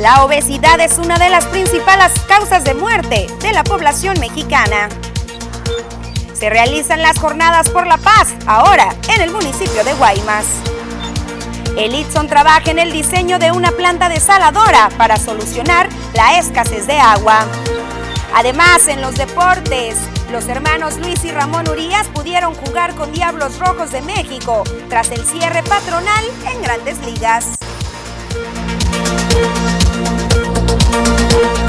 La obesidad es una de las principales causas de muerte de la población mexicana. Se realizan las jornadas por la paz, ahora en el municipio de Guaymas. El Itson trabaja en el diseño de una planta desaladora para solucionar la escasez de agua. Además, en los deportes, los hermanos Luis y Ramón Urias pudieron jugar con Diablos Rojos de México tras el cierre patronal en grandes ligas. Thank you.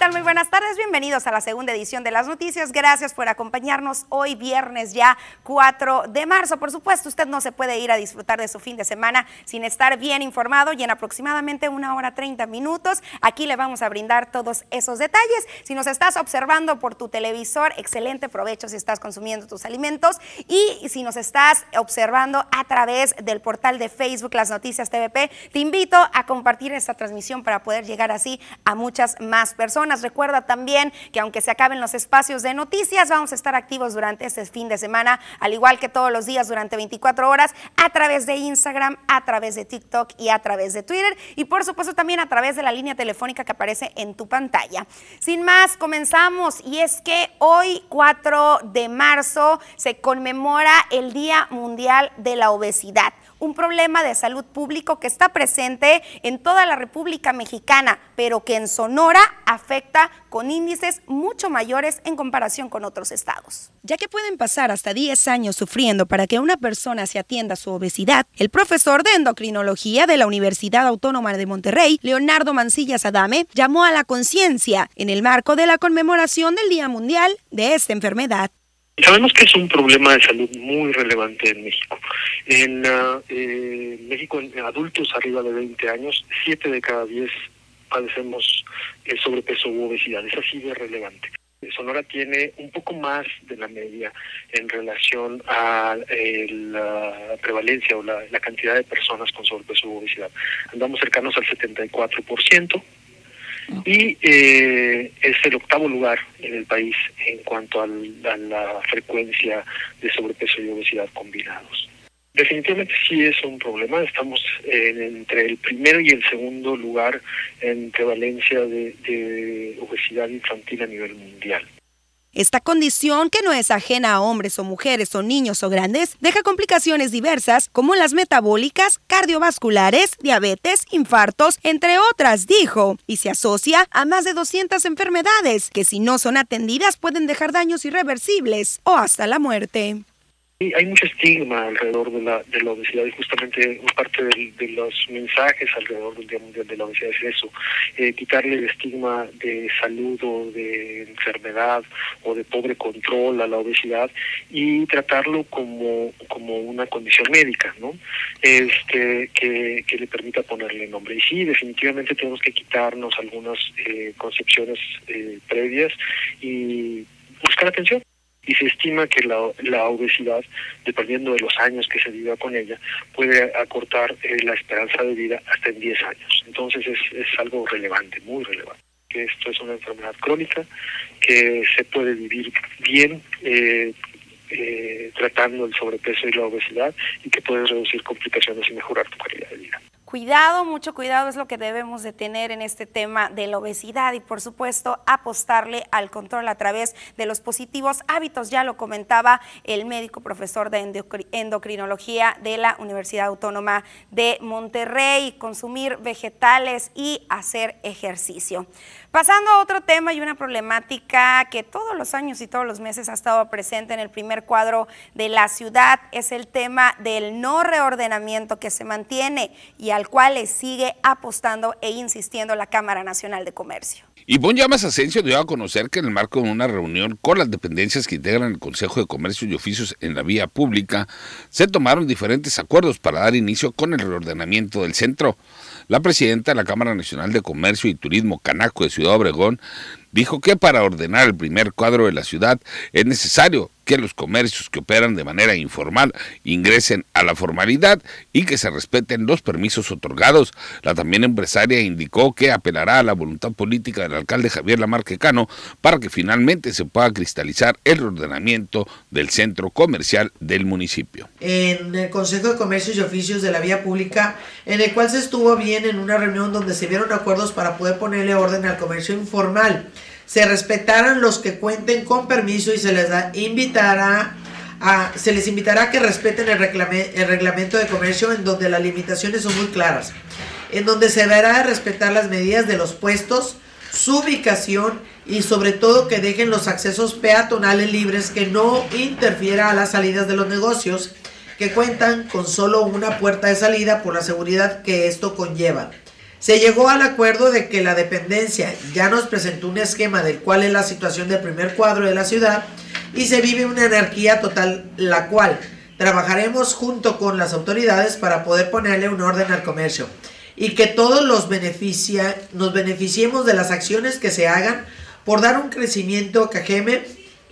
Tal? Muy buenas tardes, bienvenidos a la segunda edición de las noticias. Gracias por acompañarnos hoy viernes ya 4 de marzo. Por supuesto, usted no se puede ir a disfrutar de su fin de semana sin estar bien informado y en aproximadamente una hora 30 minutos aquí le vamos a brindar todos esos detalles. Si nos estás observando por tu televisor, excelente provecho si estás consumiendo tus alimentos y si nos estás observando a través del portal de Facebook Las Noticias TVP, te invito a compartir esta transmisión para poder llegar así a muchas más personas Recuerda también que aunque se acaben los espacios de noticias, vamos a estar activos durante este fin de semana, al igual que todos los días durante 24 horas, a través de Instagram, a través de TikTok y a través de Twitter. Y por supuesto también a través de la línea telefónica que aparece en tu pantalla. Sin más, comenzamos. Y es que hoy 4 de marzo se conmemora el Día Mundial de la Obesidad un problema de salud público que está presente en toda la República Mexicana, pero que en Sonora afecta con índices mucho mayores en comparación con otros estados. Ya que pueden pasar hasta 10 años sufriendo para que una persona se atienda su obesidad, el profesor de endocrinología de la Universidad Autónoma de Monterrey, Leonardo Mancillas Adame, llamó a la conciencia en el marco de la conmemoración del Día Mundial de esta enfermedad. Sabemos que es un problema de salud muy relevante en México. En uh, eh, México, en adultos arriba de 20 años, 7 de cada 10 padecemos el sobrepeso u obesidad. Es así de relevante. Sonora tiene un poco más de la media en relación a eh, la prevalencia o la, la cantidad de personas con sobrepeso u obesidad. Andamos cercanos al 74% y eh, es el octavo lugar en el país en cuanto a la frecuencia de sobrepeso y obesidad combinados. Definitivamente sí es un problema, estamos entre el primero y el segundo lugar en prevalencia de obesidad infantil a nivel mundial. Esta condición, que no es ajena a hombres o mujeres o niños o grandes, deja complicaciones diversas como las metabólicas, cardiovasculares, diabetes, infartos, entre otras, dijo, y se asocia a más de 200 enfermedades que si no son atendidas pueden dejar daños irreversibles o hasta la muerte. Sí, hay mucho estigma alrededor de la, de la obesidad y justamente parte de, los mensajes alrededor del Día Mundial de la Obesidad es eso, eh, quitarle el estigma de salud o de enfermedad o de pobre control a la obesidad y tratarlo como, como una condición médica, ¿no? Este, que, que le permita ponerle nombre. Y sí, definitivamente tenemos que quitarnos algunas eh, concepciones eh, previas y buscar atención y se estima que la, la obesidad, dependiendo de los años que se viva con ella, puede acortar eh, la esperanza de vida hasta en 10 años. Entonces es, es algo relevante, muy relevante. Que esto es una enfermedad crónica que se puede vivir bien eh, eh, tratando el sobrepeso y la obesidad y que puede reducir complicaciones y mejorar tu calidad de vida. Cuidado, mucho cuidado es lo que debemos de tener en este tema de la obesidad y por supuesto apostarle al control a través de los positivos hábitos. Ya lo comentaba el médico profesor de endocrinología de la Universidad Autónoma de Monterrey, consumir vegetales y hacer ejercicio. Pasando a otro tema y una problemática que todos los años y todos los meses ha estado presente en el primer cuadro de la ciudad es el tema del no reordenamiento que se mantiene y al cual le sigue apostando e insistiendo la Cámara Nacional de Comercio. Bon Llamas Asensio dio a conocer que en el marco de una reunión con las dependencias que integran el Consejo de Comercio y Oficios en la vía pública, se tomaron diferentes acuerdos para dar inicio con el reordenamiento del centro. La presidenta de la Cámara Nacional de Comercio y Turismo Canaco de Ciudad Obregón dijo que para ordenar el primer cuadro de la ciudad es necesario que los comercios que operan de manera informal ingresen a la formalidad y que se respeten los permisos otorgados. La también empresaria indicó que apelará a la voluntad política del alcalde Javier Lamarquecano para que finalmente se pueda cristalizar el ordenamiento del centro comercial del municipio. En el Consejo de Comercios y Oficios de la Vía Pública, en el cual se estuvo bien en una reunión donde se vieron acuerdos para poder ponerle orden al comercio informal se respetarán los que cuenten con permiso y se les invitará a, se les invitará a que respeten el, el reglamento de comercio en donde las limitaciones son muy claras, en donde se deberá respetar las medidas de los puestos, su ubicación y sobre todo que dejen los accesos peatonales libres que no interfiera a las salidas de los negocios que cuentan con solo una puerta de salida por la seguridad que esto conlleva. Se llegó al acuerdo de que la dependencia ya nos presentó un esquema del cual es la situación del primer cuadro de la ciudad y se vive una anarquía total, la cual trabajaremos junto con las autoridades para poder ponerle un orden al comercio y que todos los beneficia, nos beneficiemos de las acciones que se hagan por dar un crecimiento a Cajeme,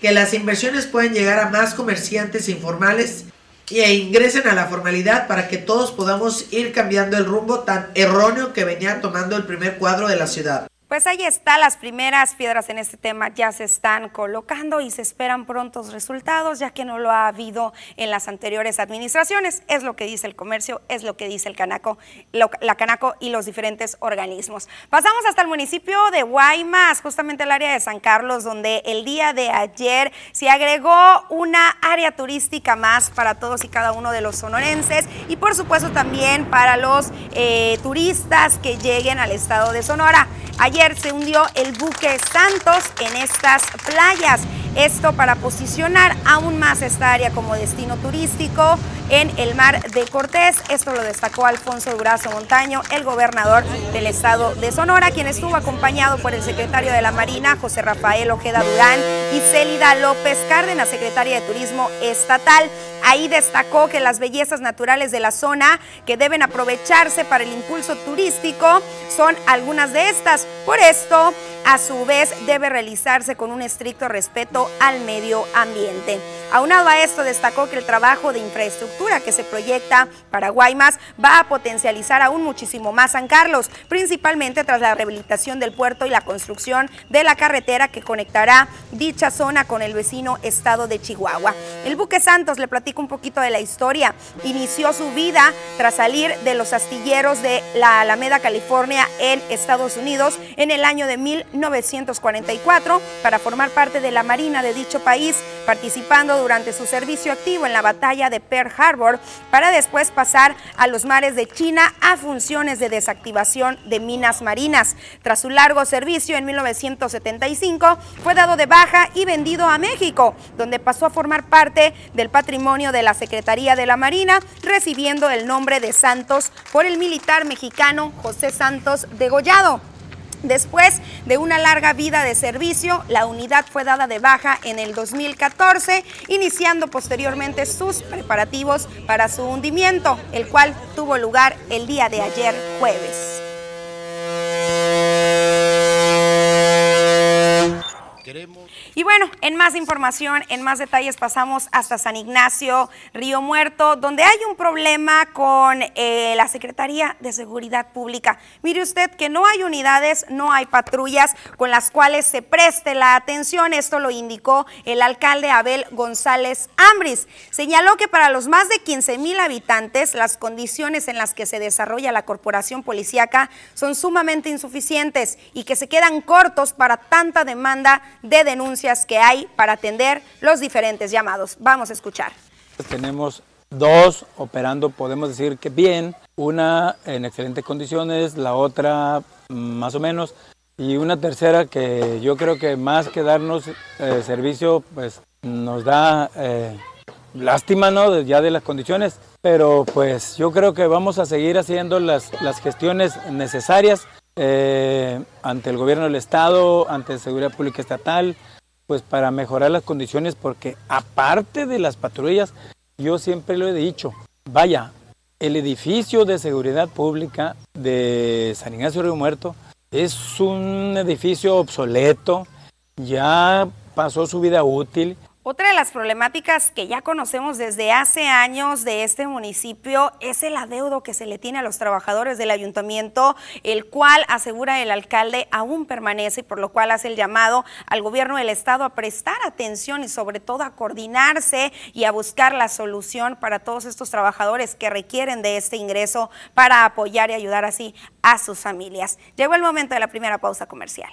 que las inversiones puedan llegar a más comerciantes informales e ingresen a la formalidad para que todos podamos ir cambiando el rumbo tan erróneo que venía tomando el primer cuadro de la ciudad. Pues ahí está, las primeras piedras en este tema ya se están colocando y se esperan prontos resultados, ya que no lo ha habido en las anteriores administraciones. Es lo que dice el comercio, es lo que dice el Canaco, la Canaco y los diferentes organismos. Pasamos hasta el municipio de Guaymas, justamente el área de San Carlos, donde el día de ayer se agregó una área turística más para todos y cada uno de los sonorenses y por supuesto también para los eh, turistas que lleguen al estado de Sonora. Ayer se hundió el buque Santos en estas playas. Esto para posicionar aún más esta área como destino turístico en el mar de Cortés. Esto lo destacó Alfonso Durazo Montaño, el gobernador del estado de Sonora, quien estuvo acompañado por el secretario de la Marina, José Rafael Ojeda Durán, y Célida López Cárdenas, secretaria de Turismo Estatal. Ahí destacó que las bellezas naturales de la zona que deben aprovecharse para el impulso turístico son algunas de estas. Por esto, a su vez, debe realizarse con un estricto respeto al medio ambiente. Aunado a esto, destacó que el trabajo de infraestructura que se proyecta para Guaymas va a potencializar aún muchísimo más San Carlos, principalmente tras la rehabilitación del puerto y la construcción de la carretera que conectará dicha zona con el vecino estado de Chihuahua. El buque Santos, le platico un poquito de la historia, inició su vida tras salir de los astilleros de la Alameda, California, en Estados Unidos en el año de 1944 para formar parte de la Marina de dicho país, participando durante su servicio activo en la batalla de Pearl Harbor para después pasar a los mares de China a funciones de desactivación de minas marinas. Tras su largo servicio en 1975 fue dado de baja y vendido a México, donde pasó a formar parte del patrimonio de la Secretaría de la Marina, recibiendo el nombre de Santos por el militar mexicano José Santos Degollado. Después de una larga vida de servicio, la unidad fue dada de baja en el 2014, iniciando posteriormente sus preparativos para su hundimiento, el cual tuvo lugar el día de ayer jueves. Y bueno, en más información, en más detalles, pasamos hasta San Ignacio, Río Muerto, donde hay un problema con eh, la Secretaría de Seguridad Pública. Mire usted que no hay unidades, no hay patrullas con las cuales se preste la atención. Esto lo indicó el alcalde Abel González Ambris. Señaló que para los más de 15 mil habitantes, las condiciones en las que se desarrolla la corporación policíaca son sumamente insuficientes y que se quedan cortos para tanta demanda de denuncias que hay para atender los diferentes llamados. Vamos a escuchar. Tenemos dos operando, podemos decir que bien, una en excelentes condiciones, la otra más o menos, y una tercera que yo creo que más que darnos eh, servicio, pues nos da eh, lástima, ¿no? Ya de las condiciones, pero pues yo creo que vamos a seguir haciendo las, las gestiones necesarias eh, ante el gobierno del Estado, ante Seguridad Pública Estatal, pues para mejorar las condiciones, porque aparte de las patrullas, yo siempre lo he dicho, vaya, el edificio de seguridad pública de San Ignacio Río Muerto Es un edificio obsoleto, ya pasó su vida útil otra de las problemáticas que ya conocemos desde hace años de este municipio es el adeudo que se le tiene a los trabajadores del ayuntamiento, el cual asegura el alcalde aún permanece, por lo cual hace el llamado al gobierno del estado a prestar atención y sobre todo a coordinarse y a buscar la solución para todos estos trabajadores que requieren de este ingreso para apoyar y ayudar así a sus familias. Llegó el momento de la primera pausa comercial.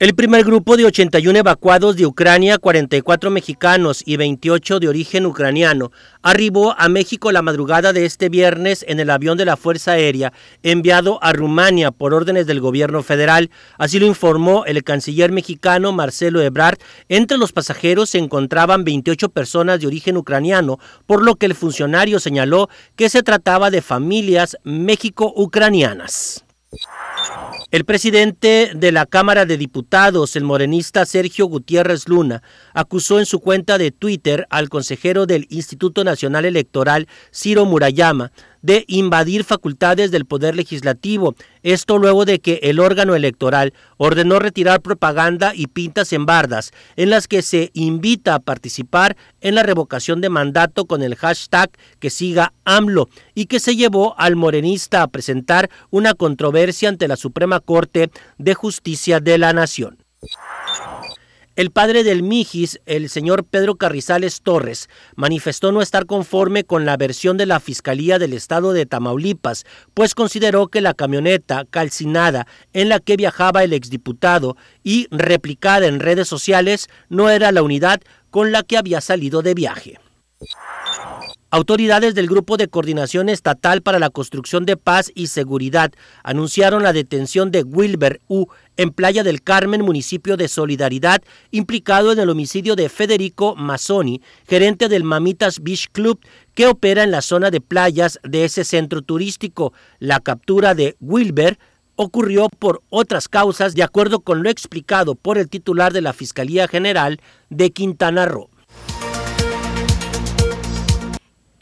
El primer grupo de 81 evacuados de Ucrania, 44 mexicanos y 28 de origen ucraniano, arribó a México la madrugada de este viernes en el avión de la Fuerza Aérea enviado a Rumania por órdenes del gobierno federal. Así lo informó el canciller mexicano Marcelo Ebrard. Entre los pasajeros se encontraban 28 personas de origen ucraniano, por lo que el funcionario señaló que se trataba de familias méxico-ucranianas. El presidente de la Cámara de Diputados, el morenista Sergio Gutiérrez Luna, acusó en su cuenta de Twitter al consejero del Instituto Nacional Electoral, Ciro Murayama, de invadir facultades del Poder Legislativo. Esto luego de que el órgano electoral ordenó retirar propaganda y pintas en bardas en las que se invita a participar en la revocación de mandato con el hashtag que siga AMLO y que se llevó al morenista a presentar una controversia ante la Suprema Corte de Justicia de la Nación. El padre del Mijis, el señor Pedro Carrizales Torres, manifestó no estar conforme con la versión de la Fiscalía del Estado de Tamaulipas, pues consideró que la camioneta calcinada en la que viajaba el exdiputado y replicada en redes sociales no era la unidad con la que había salido de viaje. Autoridades del Grupo de Coordinación Estatal para la Construcción de Paz y Seguridad anunciaron la detención de Wilber U. en Playa del Carmen, municipio de Solidaridad, implicado en el homicidio de Federico Mazzoni, gerente del Mamitas Beach Club, que opera en la zona de playas de ese centro turístico. La captura de Wilber ocurrió por otras causas, de acuerdo con lo explicado por el titular de la Fiscalía General de Quintana Roo.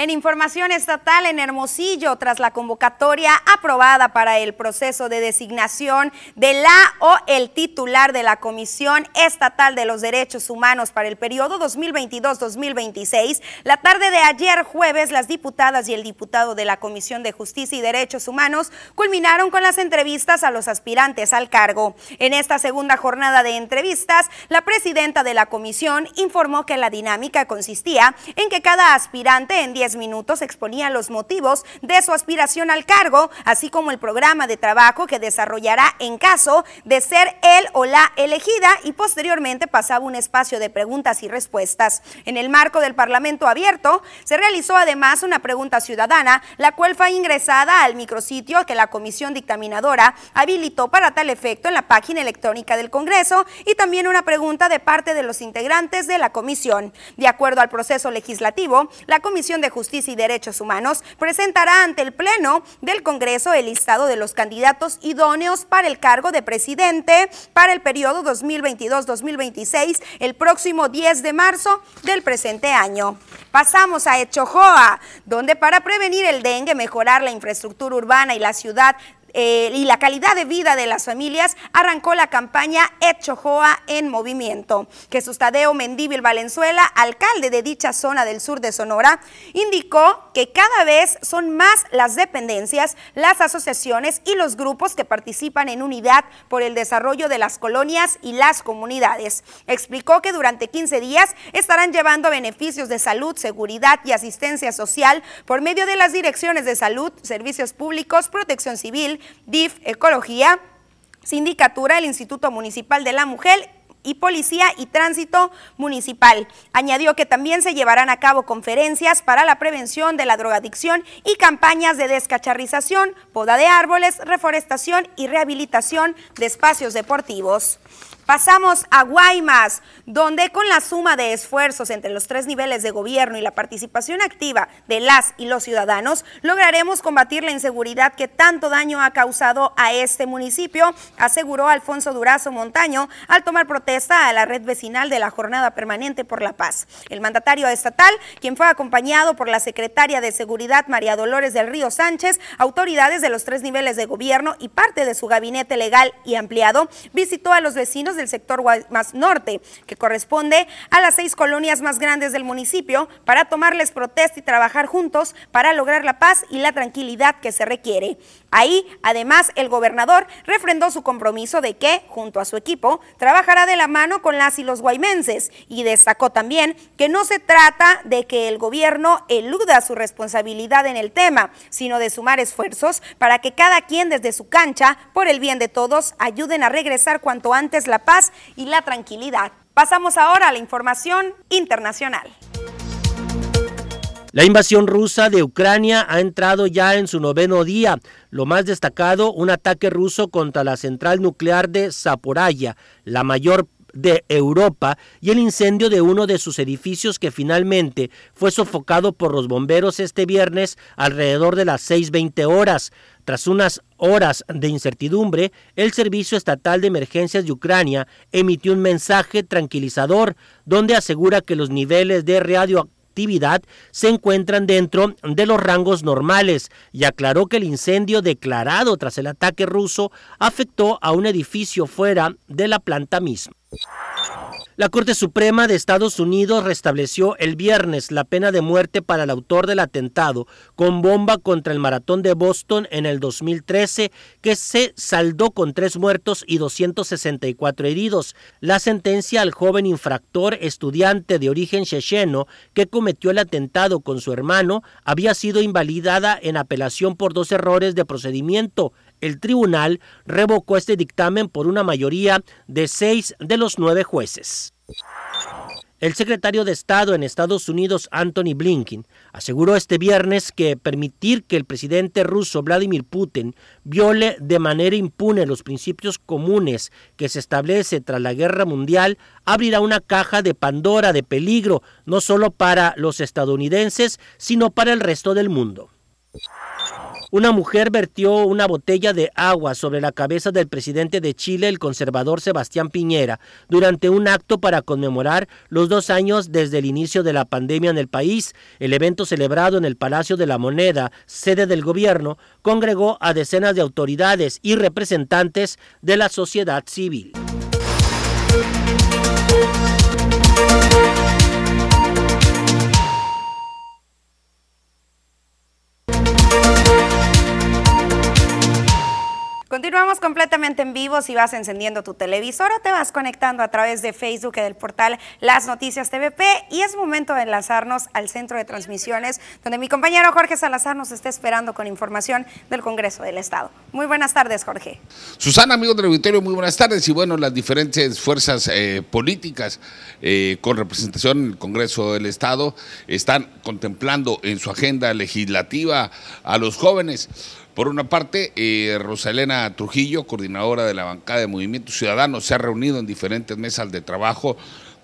En información estatal en Hermosillo, tras la convocatoria aprobada para el proceso de designación de la o el titular de la Comisión Estatal de los Derechos Humanos para el periodo 2022-2026, la tarde de ayer jueves, las diputadas y el diputado de la Comisión de Justicia y Derechos Humanos culminaron con las entrevistas a los aspirantes al cargo. En esta segunda jornada de entrevistas, la presidenta de la comisión informó que la dinámica consistía en que cada aspirante en 10 minutos exponía los motivos de su aspiración al cargo, así como el programa de trabajo que desarrollará en caso de ser él o la elegida y posteriormente pasaba un espacio de preguntas y respuestas. En el marco del Parlamento abierto, se realizó además una pregunta ciudadana, la cual fue ingresada al micrositio que la comisión dictaminadora habilitó para tal efecto en la página electrónica del Congreso y también una pregunta de parte de los integrantes de la comisión. De acuerdo al proceso legislativo, la Comisión de Justicia y Derechos Humanos presentará ante el Pleno del Congreso el listado de los candidatos idóneos para el cargo de presidente para el periodo 2022-2026 el próximo 10 de marzo del presente año. Pasamos a Echojoa, donde para prevenir el dengue, mejorar la infraestructura urbana y la ciudad eh, y la calidad de vida de las familias, arrancó la campaña Echojoa en Movimiento. Jesús Tadeo Mendíbil Valenzuela, alcalde de dicha zona del sur de Sonora, indicó que cada vez son más las dependencias, las asociaciones y los grupos que participan en unidad por el desarrollo de las colonias y las comunidades. Explicó que durante 15 días estarán llevando beneficios de salud, seguridad y asistencia social por medio de las direcciones de salud, servicios públicos, protección civil, DIF, Ecología, Sindicatura, el Instituto Municipal de la Mujer y Policía y Tránsito Municipal. Añadió que también se llevarán a cabo conferencias para la prevención de la drogadicción y campañas de descacharrización, poda de árboles, reforestación y rehabilitación de espacios deportivos. Pasamos a Guaymas, donde con la suma de esfuerzos entre los tres niveles de gobierno y la participación activa de las y los ciudadanos, lograremos combatir la inseguridad que tanto daño ha causado a este municipio, aseguró Alfonso Durazo Montaño al tomar protesta a la red vecinal de la Jornada Permanente por la Paz. El mandatario estatal, quien fue acompañado por la secretaria de Seguridad María Dolores del Río Sánchez, autoridades de los tres niveles de gobierno y parte de su gabinete legal y ampliado, visitó a los vecinos del sector más norte, que corresponde a las seis colonias más grandes del municipio, para tomarles protesta y trabajar juntos para lograr la paz y la tranquilidad que se requiere. Ahí, además, el gobernador refrendó su compromiso de que, junto a su equipo, trabajará de la mano con las y los guaymenses y destacó también que no se trata de que el gobierno eluda su responsabilidad en el tema, sino de sumar esfuerzos para que cada quien desde su cancha, por el bien de todos, ayuden a regresar cuanto antes la paz y la tranquilidad. Pasamos ahora a la información internacional. La invasión rusa de Ucrania ha entrado ya en su noveno día. Lo más destacado, un ataque ruso contra la central nuclear de Zaporaya, la mayor de Europa, y el incendio de uno de sus edificios que finalmente fue sofocado por los bomberos este viernes alrededor de las 6.20 horas. Tras unas horas de incertidumbre, el Servicio Estatal de Emergencias de Ucrania emitió un mensaje tranquilizador donde asegura que los niveles de radioactividad se encuentran dentro de los rangos normales y aclaró que el incendio declarado tras el ataque ruso afectó a un edificio fuera de la planta misma. La Corte Suprema de Estados Unidos restableció el viernes la pena de muerte para el autor del atentado con bomba contra el maratón de Boston en el 2013, que se saldó con tres muertos y 264 heridos. La sentencia al joven infractor estudiante de origen checheno que cometió el atentado con su hermano había sido invalidada en apelación por dos errores de procedimiento el tribunal revocó este dictamen por una mayoría de seis de los nueve jueces. El secretario de Estado en Estados Unidos, Anthony Blinken, aseguró este viernes que permitir que el presidente ruso Vladimir Putin viole de manera impune los principios comunes que se establece tras la guerra mundial abrirá una caja de Pandora de peligro no solo para los estadounidenses, sino para el resto del mundo. Una mujer vertió una botella de agua sobre la cabeza del presidente de Chile, el conservador Sebastián Piñera, durante un acto para conmemorar los dos años desde el inicio de la pandemia en el país. El evento celebrado en el Palacio de la Moneda, sede del gobierno, congregó a decenas de autoridades y representantes de la sociedad civil. Continuamos completamente en vivo. Si vas encendiendo tu televisor o te vas conectando a través de Facebook y del portal Las Noticias TVP. Y es momento de enlazarnos al centro de transmisiones, donde mi compañero Jorge Salazar nos está esperando con información del Congreso del Estado. Muy buenas tardes, Jorge. Susana, amigos del auditorio, muy buenas tardes. Y bueno, las diferentes fuerzas eh, políticas eh, con representación en el Congreso del Estado están contemplando en su agenda legislativa a los jóvenes. Por una parte, eh, Rosalena Trujillo, coordinadora de la bancada de Movimiento Ciudadano, se ha reunido en diferentes mesas de trabajo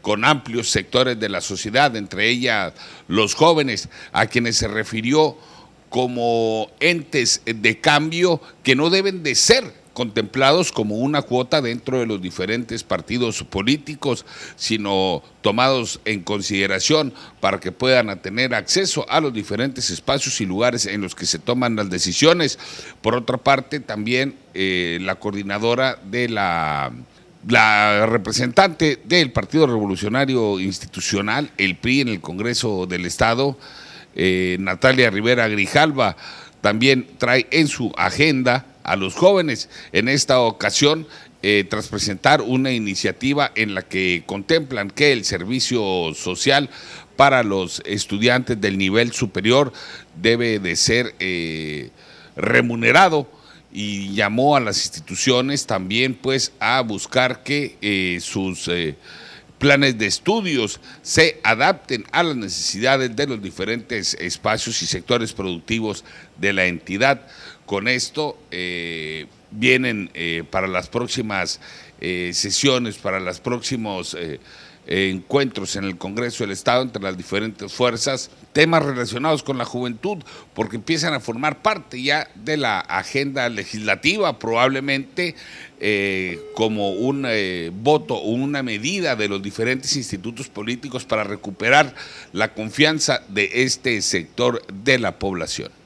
con amplios sectores de la sociedad, entre ellas los jóvenes, a quienes se refirió como entes de cambio que no deben de ser contemplados como una cuota dentro de los diferentes partidos políticos, sino tomados en consideración para que puedan tener acceso a los diferentes espacios y lugares en los que se toman las decisiones. Por otra parte, también eh, la coordinadora de la representante del Partido Revolucionario Institucional, el PRI en el Congreso del Estado, eh, Natalia Rivera Grijalva, también trae en su agenda a los jóvenes. En esta ocasión, eh, tras presentar una iniciativa en la que contemplan que el servicio social para los estudiantes del nivel superior debe de ser eh, remunerado y llamó a las instituciones también pues a buscar que eh, sus planes de estudios se adapten a las necesidades de los diferentes espacios y sectores productivos de la entidad. Con esto eh, vienen eh, para las próximas eh, sesiones, para los próximos eh, encuentros en el Congreso del Estado entre las diferentes fuerzas, temas relacionados con la juventud, porque empiezan a formar parte ya de la agenda legislativa, probablemente como un voto o una medida de los diferentes institutos políticos para recuperar la confianza de este sector de la población.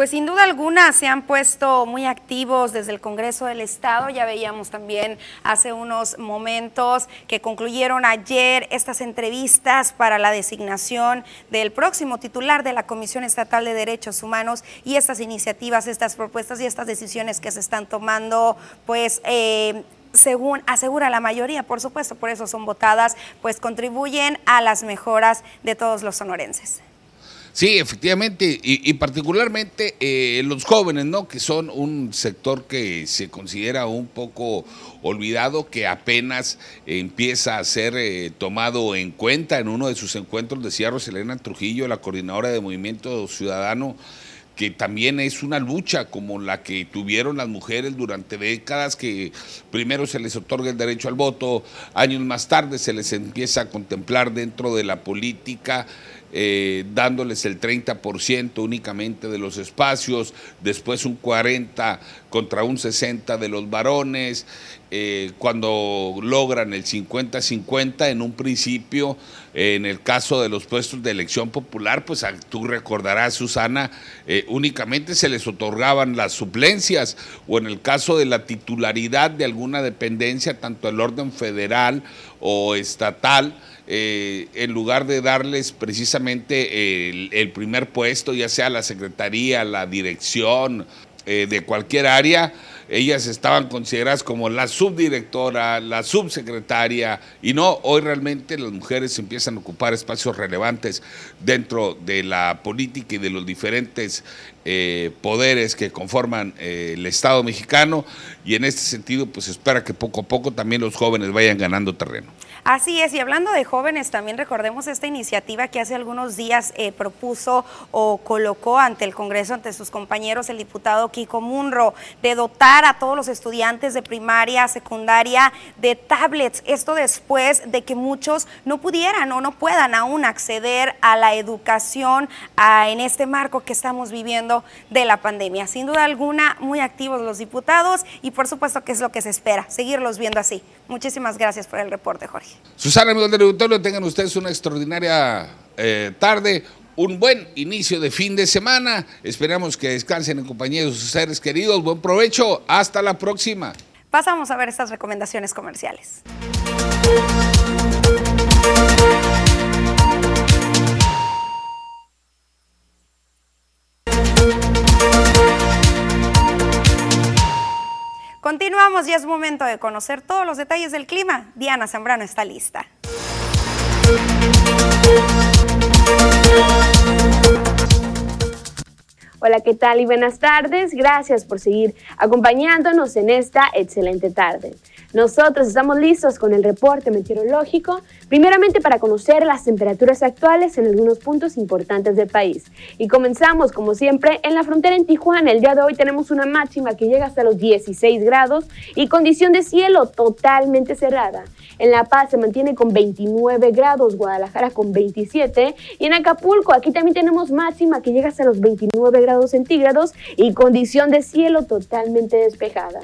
Pues sin duda alguna se han puesto muy activos desde el Congreso del Estado. Ya veíamos también hace unos momentos que concluyeron ayer estas entrevistas para la designación del próximo titular de la Comisión Estatal de Derechos Humanos y estas iniciativas, estas propuestas y estas decisiones que se están tomando, pues... Eh, según asegura la mayoría, por supuesto, por eso son votadas, pues contribuyen a las mejoras de todos los sonorenses. Sí, efectivamente, y, particularmente eh, los jóvenes, ¿no? Que son un sector que se considera un poco olvidado, que apenas empieza a ser eh, tomado en cuenta. En uno de sus encuentros decía Roselena Trujillo, la coordinadora de Movimiento Ciudadano, que también es una lucha como la que tuvieron las mujeres durante décadas, que primero se les otorga el derecho al voto, años más tarde se les empieza a contemplar dentro de la política eh, dándoles el 30% únicamente de los espacios, después un 40% contra un 60% de los varones, eh, cuando logran el 50-50 en un principio, en el caso de los puestos de elección popular, pues tú recordarás, Susana, eh, únicamente se les otorgaban las suplencias o en el caso de la titularidad de alguna dependencia, tanto el orden federal o estatal, eh, en lugar de darles precisamente el, primer puesto, ya sea la secretaría, la dirección eh, de cualquier área, ellas estaban consideradas como la subdirectora, la subsecretaria, y no, hoy realmente las mujeres empiezan a ocupar espacios relevantes dentro de la política y de los diferentes eh, poderes que conforman el Estado mexicano, y en este sentido, pues espera que poco a poco también los jóvenes vayan ganando terreno. Así es, y hablando de jóvenes, también recordemos esta iniciativa que hace algunos días eh, propuso o colocó ante el Congreso, ante sus compañeros, el diputado Kiko Munro, de dotar a todos los estudiantes de primaria, secundaria, de tablets. Esto después de que muchos no pudieran o no puedan aún acceder a la educación en este marco que estamos viviendo de la pandemia. Sin duda alguna, muy activos los diputados y por supuesto que es lo que se espera, seguirlos viendo así. Muchísimas gracias por el reporte, Jorge. Susana, amigos del auditorio, tengan ustedes una extraordinaria eh, tarde, un buen inicio de fin de semana. Esperamos que descansen en compañía de sus seres queridos. Buen provecho. Hasta la próxima. Pasamos a ver estas recomendaciones comerciales. Continuamos y es momento de conocer todos los detalles del clima. Diana Zambrano está lista. Hola, ¿qué tal y buenas tardes? Gracias por seguir acompañándonos en esta excelente tarde. Nosotros estamos listos con el reporte meteorológico, primeramente para conocer las temperaturas actuales en algunos puntos importantes del país. Y comenzamos, como siempre, en la frontera en Tijuana. El día de hoy tenemos una máxima que llega hasta los 16 grados y condición de cielo totalmente cerrada. En La Paz se mantiene con 29 grados, Guadalajara con 27 y en Acapulco aquí también tenemos máxima que llega hasta los 29 grados centígrados y condición de cielo totalmente despejada.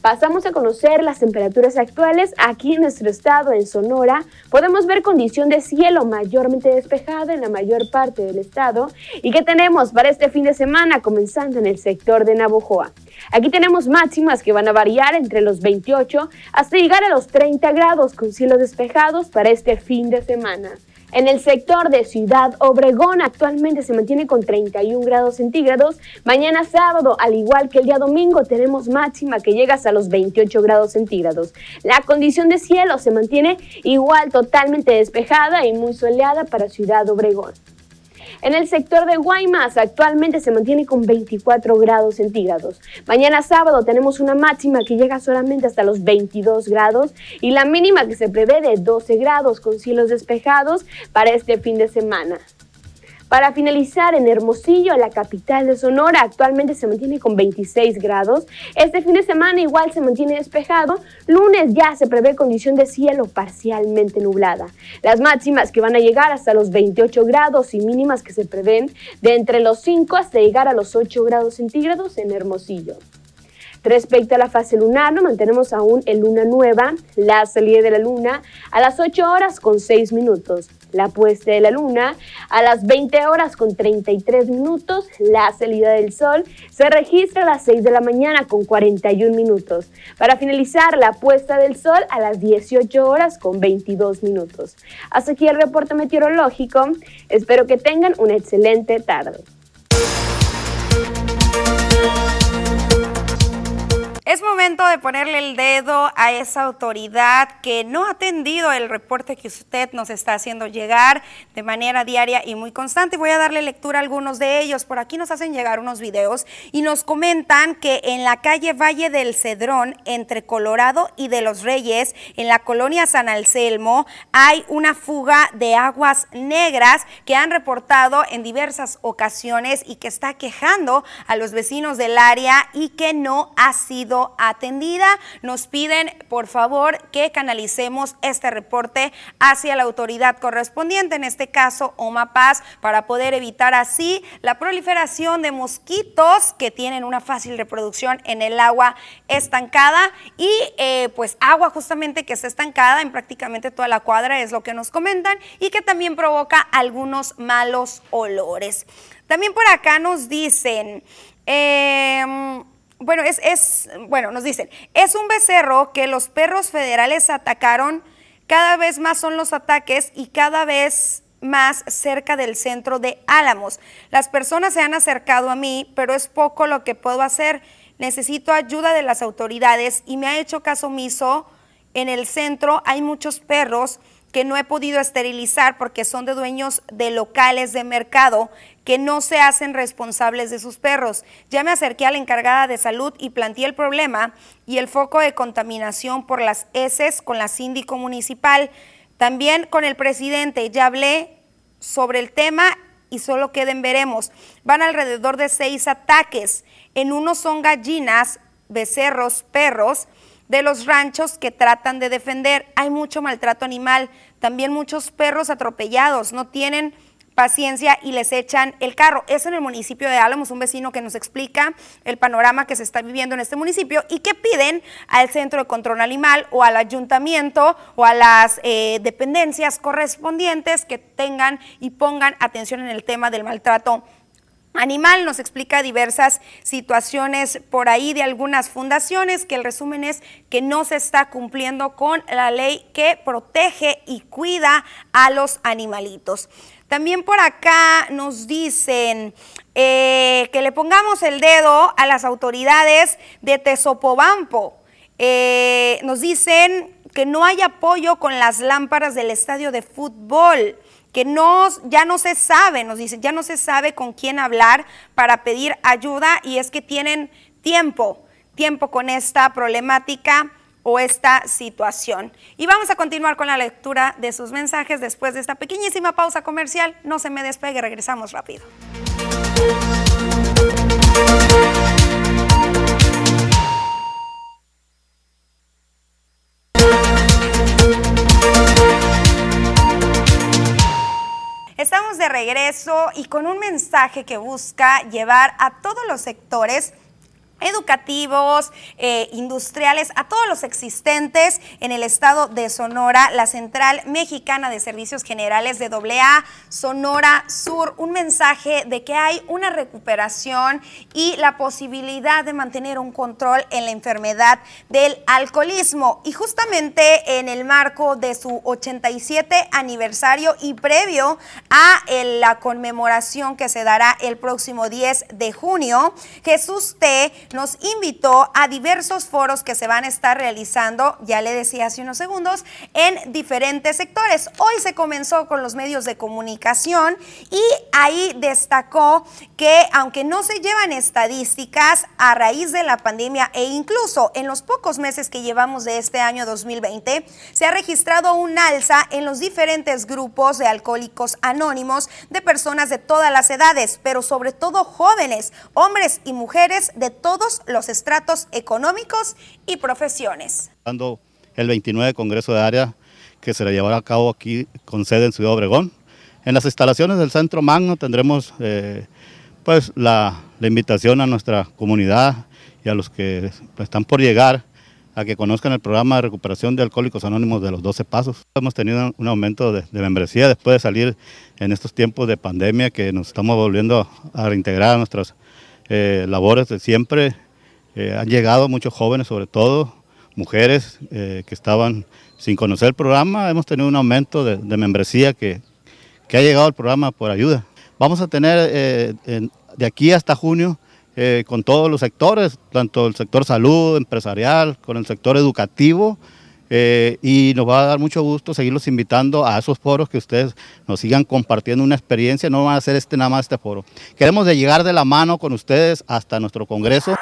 Pasamos a conocer las temperaturas actuales aquí en nuestro estado, en Sonora. Podemos ver condición de cielo mayormente despejada en la mayor parte del estado. ¿Y qué tenemos para este fin de semana comenzando en el sector de Navojoa? Aquí tenemos máximas que van a variar entre los 28 hasta llegar a los 30 grados con cielos despejados para este fin de semana. En el sector de Ciudad Obregón actualmente se mantiene con 31 grados centígrados. Mañana sábado, al igual que el día domingo, tenemos máxima que llega hasta los 28 grados centígrados. La condición de cielo se mantiene igual totalmente despejada y muy soleada para Ciudad Obregón. En el sector de Guaymas actualmente se mantiene con 24 grados centígrados. Mañana sábado tenemos una máxima que llega solamente hasta los 22 grados y la mínima que se prevé de 12 grados con cielos despejados para este fin de semana. Para finalizar, en Hermosillo, la capital de Sonora, actualmente se mantiene con 26 grados. Este fin de semana igual se mantiene despejado. Lunes ya se prevé condición de cielo parcialmente nublada. Las máximas que van a llegar hasta los 28 grados y mínimas que se prevén de entre los 5 hasta llegar a los 8 grados centígrados en Hermosillo. Respecto a la fase lunar, no mantenemos aún en luna nueva, la salida de la luna a las 8 horas con 6 minutos, la puesta de la luna a las 20 horas con 33 minutos, la salida del sol se registra a las 6 de la mañana con 41 minutos. Para finalizar, la puesta del sol a las 18 horas con 22 minutos. Hasta aquí el reporte meteorológico. Espero que tengan una excelente tarde. Es momento de ponerle el dedo a esa autoridad que no ha atendido el reporte que usted nos está haciendo llegar de manera diaria y muy constante. Voy a darle lectura a algunos de ellos. Por aquí nos hacen llegar unos videos y nos comentan que en la calle Valle del Cedrón, entre Colorado y de los Reyes, en la colonia San Anselmo, hay una fuga de aguas negras que han reportado en diversas ocasiones y que está quejando a los vecinos del área y que no ha sido atendida. Nos piden, por favor, que canalicemos este reporte hacia la autoridad correspondiente, en este caso OMAPAS, para poder evitar así la proliferación de mosquitos que tienen una fácil reproducción en el agua estancada y eh, pues agua justamente que está estancada en prácticamente toda la cuadra, es lo que nos comentan, y que también provoca algunos malos olores. También por acá nos dicen... Eh, bueno, es, es, bueno, nos dicen, es un becerro que los perros federales atacaron, cada vez más son los ataques y cada vez más cerca del centro de Álamos. Las personas se han acercado a mí, pero es poco lo que puedo hacer. Necesito ayuda de las autoridades y me ha hecho caso omiso. En el centro hay muchos perros que no he podido esterilizar porque son de dueños de locales de mercado que no se hacen responsables de sus perros. Ya me acerqué a la encargada de salud y planteé el problema y el foco de contaminación por las heces con la síndico municipal. También con el presidente ya hablé sobre el tema y solo queden veremos. Van alrededor de seis ataques. En uno son gallinas, becerros, perros de los ranchos que tratan de defender. Hay mucho maltrato animal, también muchos perros atropellados, no tienen paciencia y les echan el carro. Es en el municipio de Álamos, un vecino que nos explica el panorama que se está viviendo en este municipio y que piden al Centro de Control Animal o al ayuntamiento o a las eh, dependencias correspondientes que tengan y pongan atención en el tema del maltrato Animal nos explica diversas situaciones por ahí de algunas fundaciones, que el resumen es que no se está cumpliendo con la ley que protege y cuida a los animalitos. También por acá nos dicen eh, que le pongamos el dedo a las autoridades de Tesopobampo. Eh, nos dicen que no hay apoyo con las lámparas del estadio de fútbol que no, ya no se sabe, nos dicen, ya no se sabe con quién hablar para pedir ayuda y es que tienen tiempo, tiempo con esta problemática o esta situación. Y vamos a continuar con la lectura de sus mensajes después de esta pequeñísima pausa comercial. No se me despegue, regresamos rápido. Estamos de regreso y con un mensaje que busca llevar a todos los sectores educativos, eh, industriales, a todos los existentes en el estado de Sonora, la Central Mexicana de Servicios Generales de AA, Sonora Sur, un mensaje de que hay una recuperación y la posibilidad de mantener un control en la enfermedad del alcoholismo. Y justamente en el marco de su 87 aniversario y previo a la conmemoración que se dará el próximo 10 de junio, Jesús T nos invitó a diversos foros que se van a estar realizando, ya le decía hace unos segundos, en diferentes sectores. Hoy se comenzó con los medios de comunicación y ahí destacó que aunque no se llevan estadísticas a raíz de la pandemia e incluso en los pocos meses que llevamos de este año 2020, se ha registrado un alza en los diferentes grupos de alcohólicos anónimos de personas de todas las edades, pero sobre todo jóvenes, hombres y mujeres de todos los estratos económicos y profesiones. El 29 Congreso de Área que se llevará a cabo aquí con sede en Ciudad Obregón. En las instalaciones del Centro Magno tendremos eh, pues la, invitación a nuestra comunidad y a los que están por llegar a que conozcan el programa de recuperación de alcohólicos anónimos de los 12 pasos. Hemos tenido un aumento de, membresía después de salir en estos tiempos de pandemia que nos estamos volviendo a reintegrar a nuestras eh, labores de siempre. Eh, han llegado muchos jóvenes, sobre todo mujeres que estaban sin conocer el programa, hemos tenido un aumento de, membresía que, ha llegado al programa por ayuda. Vamos a tener eh, de aquí hasta junio eh, con todos los sectores, tanto el sector salud, empresarial, con el sector educativo, eh, y nos va a dar mucho gusto seguirlos invitando a esos foros que ustedes nos sigan compartiendo una experiencia, no van a ser este nada más este foro. Queremos llegar de la mano con ustedes hasta nuestro congreso.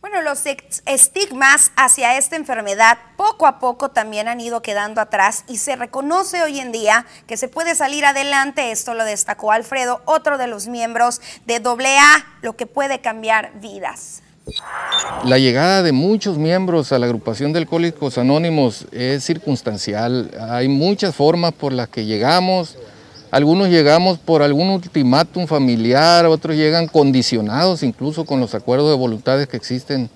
Bueno, los estigmas hacia esta enfermedad poco a poco también han ido quedando atrás y se reconoce hoy en día que se puede salir adelante. Esto lo destacó Alfredo, otro de los miembros de AA, lo que puede cambiar vidas. La llegada de muchos miembros a la agrupación de alcohólicos anónimos es circunstancial. Hay muchas formas por las que llegamos. Algunos llegamos por algún ultimátum familiar, otros llegan condicionados incluso con los acuerdos de voluntades que existen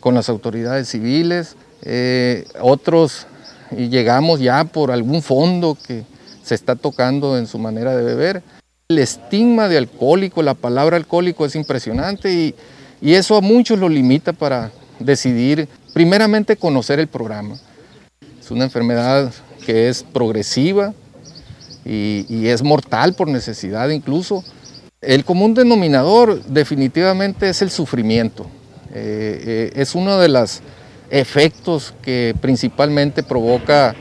con las autoridades civiles, eh, otros llegamos ya por algún fondo que se está tocando en su manera de beber. El estigma de alcohólico, la palabra alcohólico es impresionante y, y eso a muchos lo limita para decidir primeramente conocer el programa. Es una enfermedad que es progresiva, y, es mortal por necesidad incluso. El común denominador definitivamente es el sufrimiento. Eh, eh, es uno de los efectos que principalmente provoca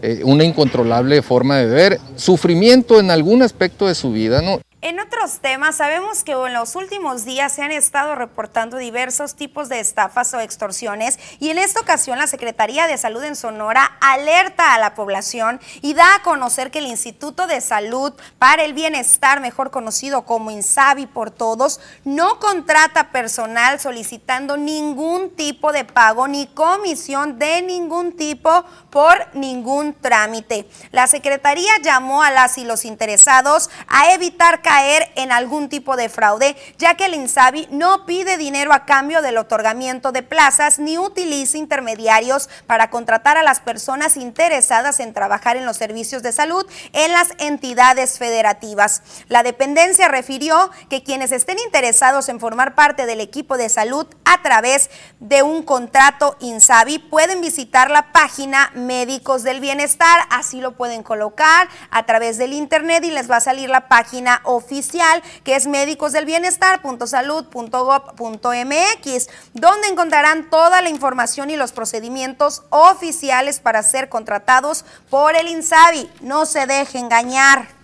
eh, una incontrolable forma de ver, sufrimiento en algún aspecto de su vida, ¿no? En otros temas, sabemos que en los últimos días se han estado reportando diversos tipos de estafas o extorsiones y en esta ocasión la Secretaría de Salud en Sonora alerta a la población y da a conocer que el Instituto de Salud para el Bienestar, mejor conocido como INSABI por todos, no contrata personal solicitando ningún tipo de pago ni comisión de ningún tipo por ningún trámite. La Secretaría llamó a las y los interesados a evitar caer en algún tipo de fraude, ya que el INSABI no pide dinero a cambio del otorgamiento de plazas ni utiliza intermediarios para contratar a las personas interesadas en trabajar en los servicios de salud en las entidades federativas. La dependencia refirió que quienes estén interesados en formar parte del equipo de salud a través de un contrato INSABI pueden visitar la página Médicos del Bienestar, así lo pueden colocar a través del internet y les va a salir la página oficial que es médicosdelbienestar.salud.gov.mx, donde encontrarán toda la información y los procedimientos oficiales para ser contratados por el INSABI. No se deje engañar.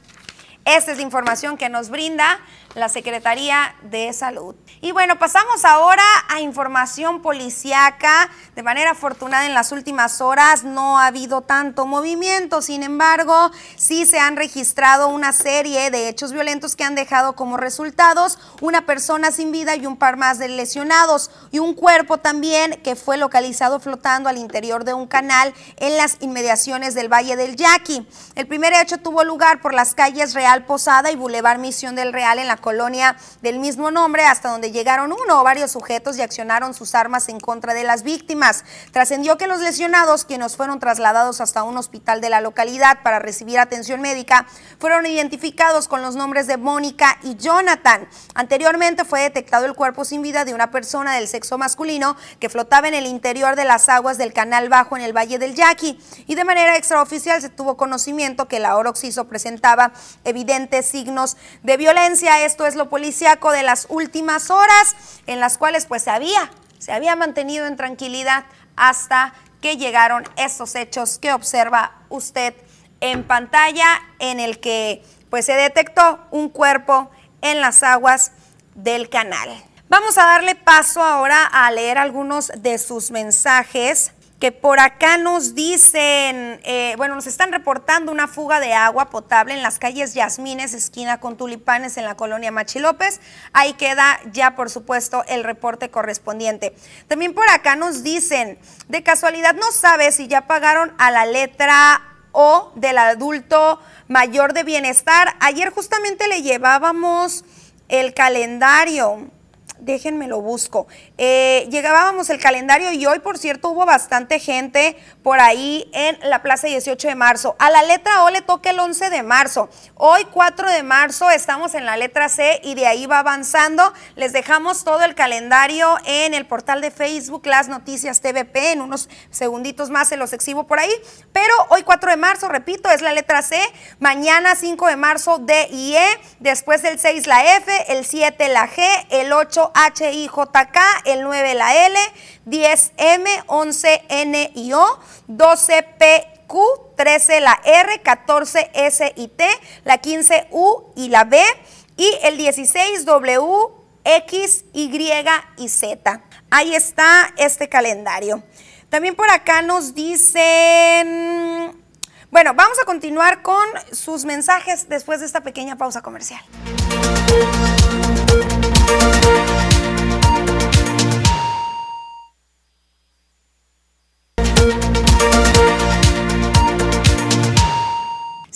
Esta es la información que nos brinda la Secretaría de Salud. Y bueno, pasamos ahora a información policiaca. De manera afortunada en las últimas horas no ha habido tanto movimiento, sin embargo, sí se han registrado una serie de hechos violentos que han dejado como resultados una persona sin vida y un par más de lesionados y un cuerpo también que fue localizado flotando al interior de un canal en las inmediaciones del Valle del Yaqui. El primer hecho tuvo lugar por las calles Real Posada y Boulevard Misión del Real en la colonia del mismo nombre, hasta donde llegaron uno o varios sujetos y accionaron sus armas en contra de las víctimas. Trascendió que los lesionados, quienes fueron trasladados hasta un hospital de la localidad para recibir atención médica, fueron identificados con los nombres de Mónica y Jonathan. Anteriormente fue detectado el cuerpo sin vida de una persona del sexo masculino que flotaba en el interior de las aguas del canal bajo en el Valle del Yaqui y de manera extraoficial se tuvo conocimiento que la Oroxiso presentaba evidentes signos de violencia. Esto es lo policíaco de las últimas horas en las cuales pues se había, se había mantenido en tranquilidad hasta que llegaron estos hechos que observa usted en pantalla en el que pues se detectó un cuerpo en las aguas del canal. Vamos a darle paso ahora a leer algunos de sus mensajes que por acá nos dicen, eh, bueno, nos están reportando una fuga de agua potable en las calles Yasmines, esquina con tulipanes en la colonia Machi López. Ahí queda ya, por supuesto, el reporte correspondiente. También por acá nos dicen, de casualidad, no sabe si ya pagaron a la letra O del adulto mayor de bienestar. Ayer justamente le llevábamos el calendario déjenme lo busco. Eh, llegábamos el calendario y hoy, por cierto, hubo bastante gente por ahí en la Plaza 18 de marzo. A la letra O le toca el 11 de marzo. Hoy, 4 de marzo, estamos en la letra C y de ahí va avanzando. Les dejamos todo el calendario en el portal de Facebook, Las Noticias TVP. En unos segunditos más se los exhibo por ahí. Pero hoy, 4 de marzo, repito, es la letra C. Mañana, 5 de marzo, D y E. Después del 6, la F. El 7, la G. El 8, HIJK, el 9 la L, 10M, 11N y O, 12PQ, 13 la R, 14 S y T, la 15 U y la B, y el 16 W, X, Y y Z. Ahí está este calendario. También por acá nos dicen... Bueno, vamos a continuar con sus mensajes después de esta pequeña pausa comercial.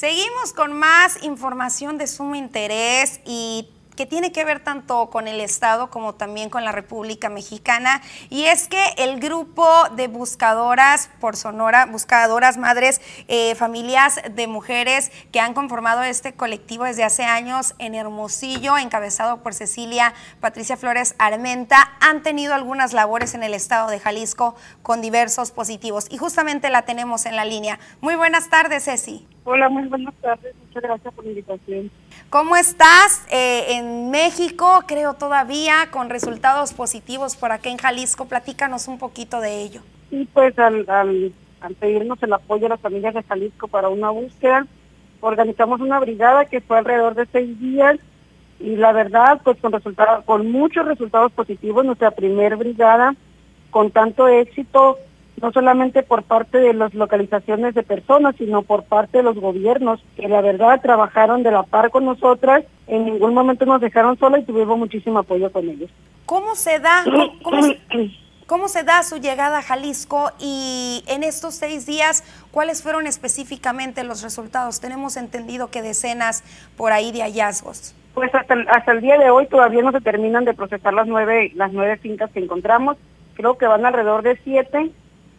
Seguimos con más información de sumo interés y que tiene que ver tanto con el Estado como también con la República Mexicana. Y es que el grupo de buscadoras por Sonora, buscadoras madres, eh, familias de mujeres que han conformado este colectivo desde hace años en Hermosillo, encabezado por Cecilia Patricia Flores Armenta, han tenido algunas labores en el Estado de Jalisco con diversos positivos. Y justamente la tenemos en la línea. Muy buenas tardes, Ceci. Hola, muy buenas tardes. Muchas gracias por la invitación. ¿Cómo estás eh, en México? Creo todavía con resultados positivos por acá en Jalisco. Platícanos un poquito de ello. Sí, pues al, al, pedirnos el apoyo a las familias de Jalisco para una búsqueda, organizamos una brigada que fue alrededor de seis días y la verdad, pues con resultados, con muchos resultados positivos, nuestra primer brigada con tanto éxito no solamente por parte de las localizaciones de personas, sino por parte de los gobiernos, que la verdad trabajaron de la par con nosotras, en ningún momento nos dejaron sola y tuvimos muchísimo apoyo con ellos. ¿Cómo se da? ¿Cómo, se, da su llegada a Jalisco y en estos seis días, cuáles fueron específicamente los resultados? Tenemos entendido que decenas por ahí de hallazgos. Pues hasta el, hasta el día de hoy todavía no se terminan de procesar las nueve, las nueve fincas que encontramos. Creo que van alrededor de siete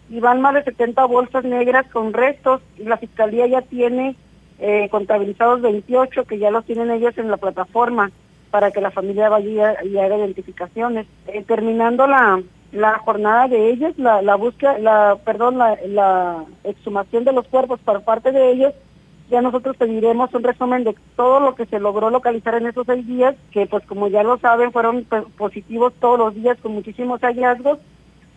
y van más de 70 bolsas negras con restos y la fiscalía ya tiene eh, contabilizados 28 que ya los tienen ellos en la plataforma para que la familia vaya y haga identificaciones. Eh, terminando la, la jornada de ellos, la, la búsqueda, la, perdón, la, exhumación de los cuerpos por parte de ellos, ya nosotros pediremos un resumen de todo lo que se logró localizar en esos seis días, que pues como ya lo saben fueron pues, positivos todos los días con muchísimos hallazgos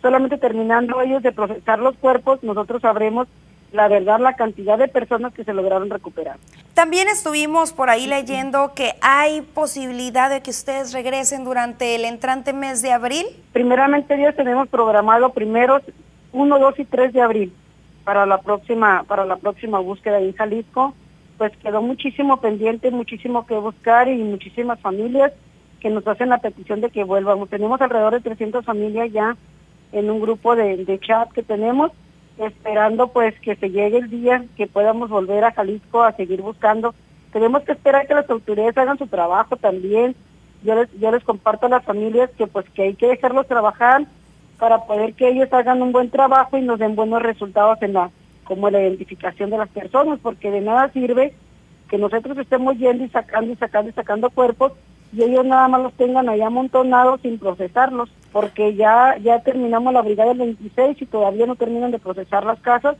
solamente terminando ellos de procesar los cuerpos, nosotros sabremos la verdad la cantidad de personas que se lograron recuperar. También estuvimos por ahí leyendo que hay posibilidad de que ustedes regresen durante el entrante mes de abril. Primeramente Dios tenemos programado primeros 1, 2 y 3 de abril para la próxima para la próxima búsqueda en Jalisco. Pues quedó muchísimo pendiente, muchísimo que buscar y muchísimas familias que nos hacen la petición de que vuelvamos. Tenemos alrededor de 300 familias ya en un grupo de, chat que tenemos, esperando pues que se llegue el día que podamos volver a Jalisco a seguir buscando. Tenemos que esperar que las autoridades hagan su trabajo también. Yo les, yo les comparto a las familias que pues que hay que dejarlos trabajar para poder que ellos hagan un buen trabajo y nos den buenos resultados en la como la identificación de las personas, porque de nada sirve que nosotros estemos yendo y sacando y sacando y sacando cuerpos y ellos nada más los tengan ahí amontonados sin procesarlos, porque ya ya terminamos la brigada del 26 y todavía no terminan de procesar las casas,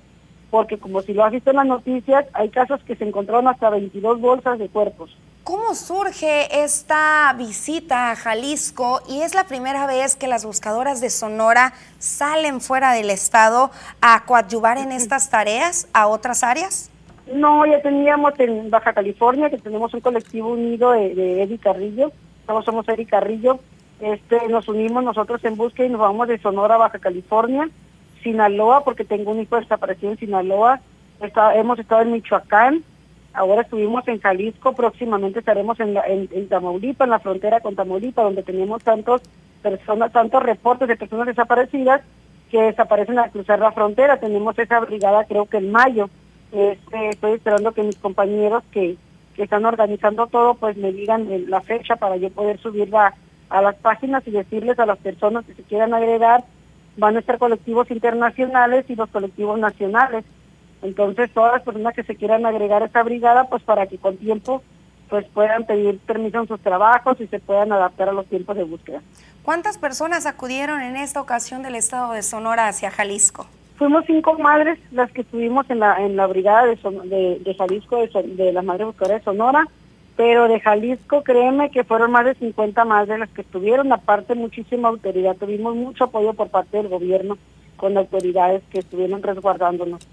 porque como si lo has visto en las noticias, hay casas que se encontraron hasta 22 bolsas de cuerpos. ¿Cómo surge esta visita a Jalisco y es la primera vez que las buscadoras de Sonora salen fuera del estado a coadyuvar en estas tareas a otras áreas? No, ya teníamos en Baja California, que tenemos un colectivo unido de, de Eddie Carrillo, todos somos Eddie Carrillo, este, nos unimos nosotros en búsqueda y nos vamos de Sonora a Baja California, Sinaloa, porque tengo un hijo desaparecido en Sinaloa, hemos estado en Michoacán, ahora estuvimos en Jalisco, próximamente estaremos en, en, en Tamaulipas, en la frontera con Tamaulipas, donde tenemos tantos personas, tantos reportes de personas desaparecidas que desaparecen al cruzar la frontera. Tenemos esa brigada creo que en mayo. Este, estoy esperando que mis compañeros que, que están organizando todo pues me digan la fecha para yo poder subirla a las páginas y decirles a las personas que se quieran agregar van a estar colectivos internacionales y los colectivos nacionales. Entonces todas las personas que se quieran agregar a esta brigada pues para que con tiempo pues puedan pedir permiso en sus trabajos y se puedan adaptar a los tiempos de búsqueda. ¿Cuántas personas acudieron en esta ocasión del estado de Sonora hacia Jalisco? Fuimos cinco madres las que estuvimos en la en la brigada de, de, Jalisco, de, de las madres buscadoras de Sonora, pero de Jalisco créeme que fueron más de 50 madres las que estuvieron, aparte muchísima autoridad, tuvimos mucho apoyo por parte del gobierno con autoridades que estuvieron resguardándonos.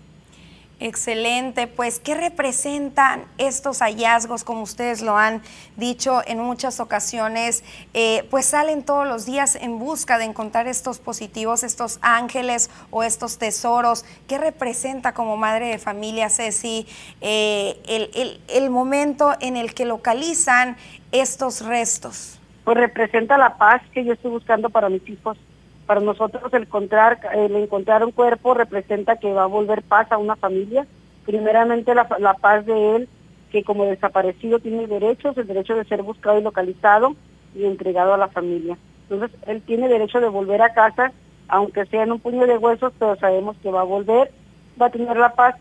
Excelente, pues ¿qué representan estos hallazgos, como ustedes lo han dicho en muchas ocasiones? Eh, pues salen todos los días en busca de encontrar estos positivos, estos ángeles o estos tesoros. ¿Qué representa como madre de familia, Ceci, eh, el, momento en el que localizan estos restos? Pues representa la paz que yo estoy buscando para mis hijos para nosotros el encontrar, el encontrar un cuerpo representa que va a volver paz a una familia. Primeramente la, la paz de él, que como desaparecido tiene derechos, el derecho de ser buscado y localizado y entregado a la familia. Entonces él tiene derecho de volver a casa, aunque sea en un puño de huesos, pero sabemos que va a volver, va a tener la paz,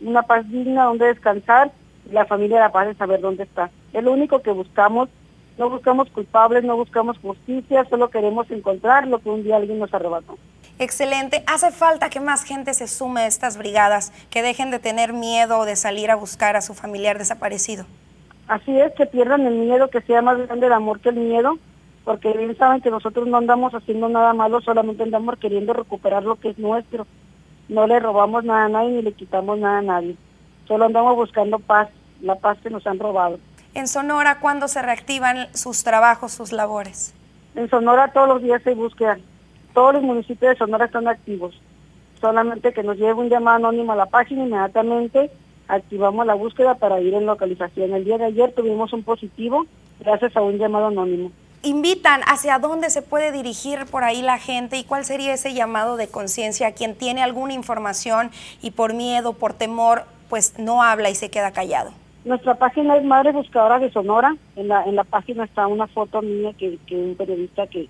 una paz digna donde descansar y la familia la paz de saber dónde está. Es lo único que buscamos no buscamos culpables, no buscamos justicia, solo queremos encontrar lo que un día alguien nos arrebató. Excelente. Hace falta que más gente se sume a estas brigadas, que dejen de tener miedo de salir a buscar a su familiar desaparecido. Así es, que pierdan el miedo, que sea más grande el amor que el miedo, porque bien saben que nosotros no andamos haciendo nada malo, solamente andamos queriendo recuperar lo que es nuestro. No le robamos nada a nadie ni le quitamos nada a nadie. Solo andamos buscando paz, la paz que nos han robado en Sonora cuándo se reactivan sus trabajos, sus labores? En Sonora todos los días se buscan. Todos los municipios de Sonora están activos. Solamente que nos lleve un llamado anónimo a la página, inmediatamente activamos la búsqueda para ir en localización. El día de ayer tuvimos un positivo gracias a un llamado anónimo. Invitan hacia dónde se puede dirigir por ahí la gente y cuál sería ese llamado de conciencia a quien tiene alguna información y por miedo, por temor, pues no habla y se queda callado. Nuestra página es Madre Buscadora de Sonora. En la, en la página está una foto mía que, que un periodista que,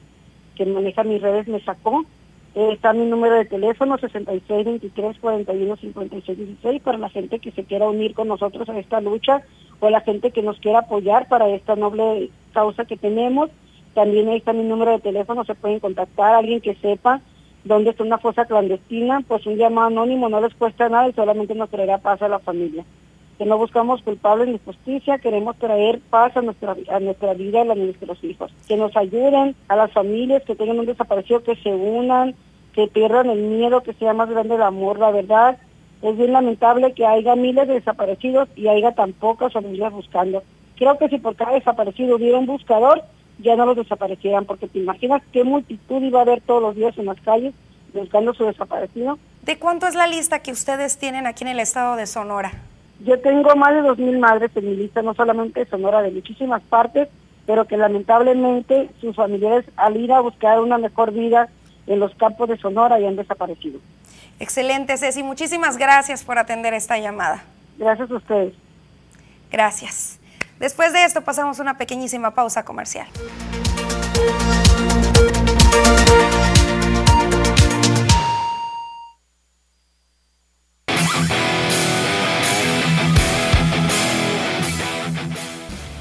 que maneja mis redes me sacó. Eh, está mi número de teléfono 6623415616 para la gente que se quiera unir con nosotros a esta lucha o la gente que nos quiera apoyar para esta noble causa que tenemos. También ahí está mi número de teléfono, se pueden contactar alguien que sepa dónde está una fosa clandestina, pues un llamado anónimo no les cuesta nada y solamente nos traerá paz a la familia que no buscamos culpables ni justicia, queremos traer paz a nuestra, a nuestra vida y a nuestros hijos. Que nos ayuden a las familias que tengan un desaparecido, que se unan, que pierdan el miedo, que sea más grande el amor, la verdad. Es bien lamentable que haya miles de desaparecidos y haya tan pocas familias buscando. Creo que si por cada desaparecido hubiera un buscador, ya no los desaparecieran, porque te imaginas qué multitud iba a haber todos los días en las calles buscando su desaparecido. ¿De cuánto es la lista que ustedes tienen aquí en el estado de Sonora? Yo tengo más de dos mil madres en mi lista, no solamente de Sonora, de muchísimas partes, pero que lamentablemente sus familiares al ir a buscar una mejor vida en los campos de Sonora ya han desaparecido. Excelente, Ceci. Muchísimas gracias por atender esta llamada. Gracias a ustedes. Gracias. Después de esto pasamos una pequeñísima pausa comercial.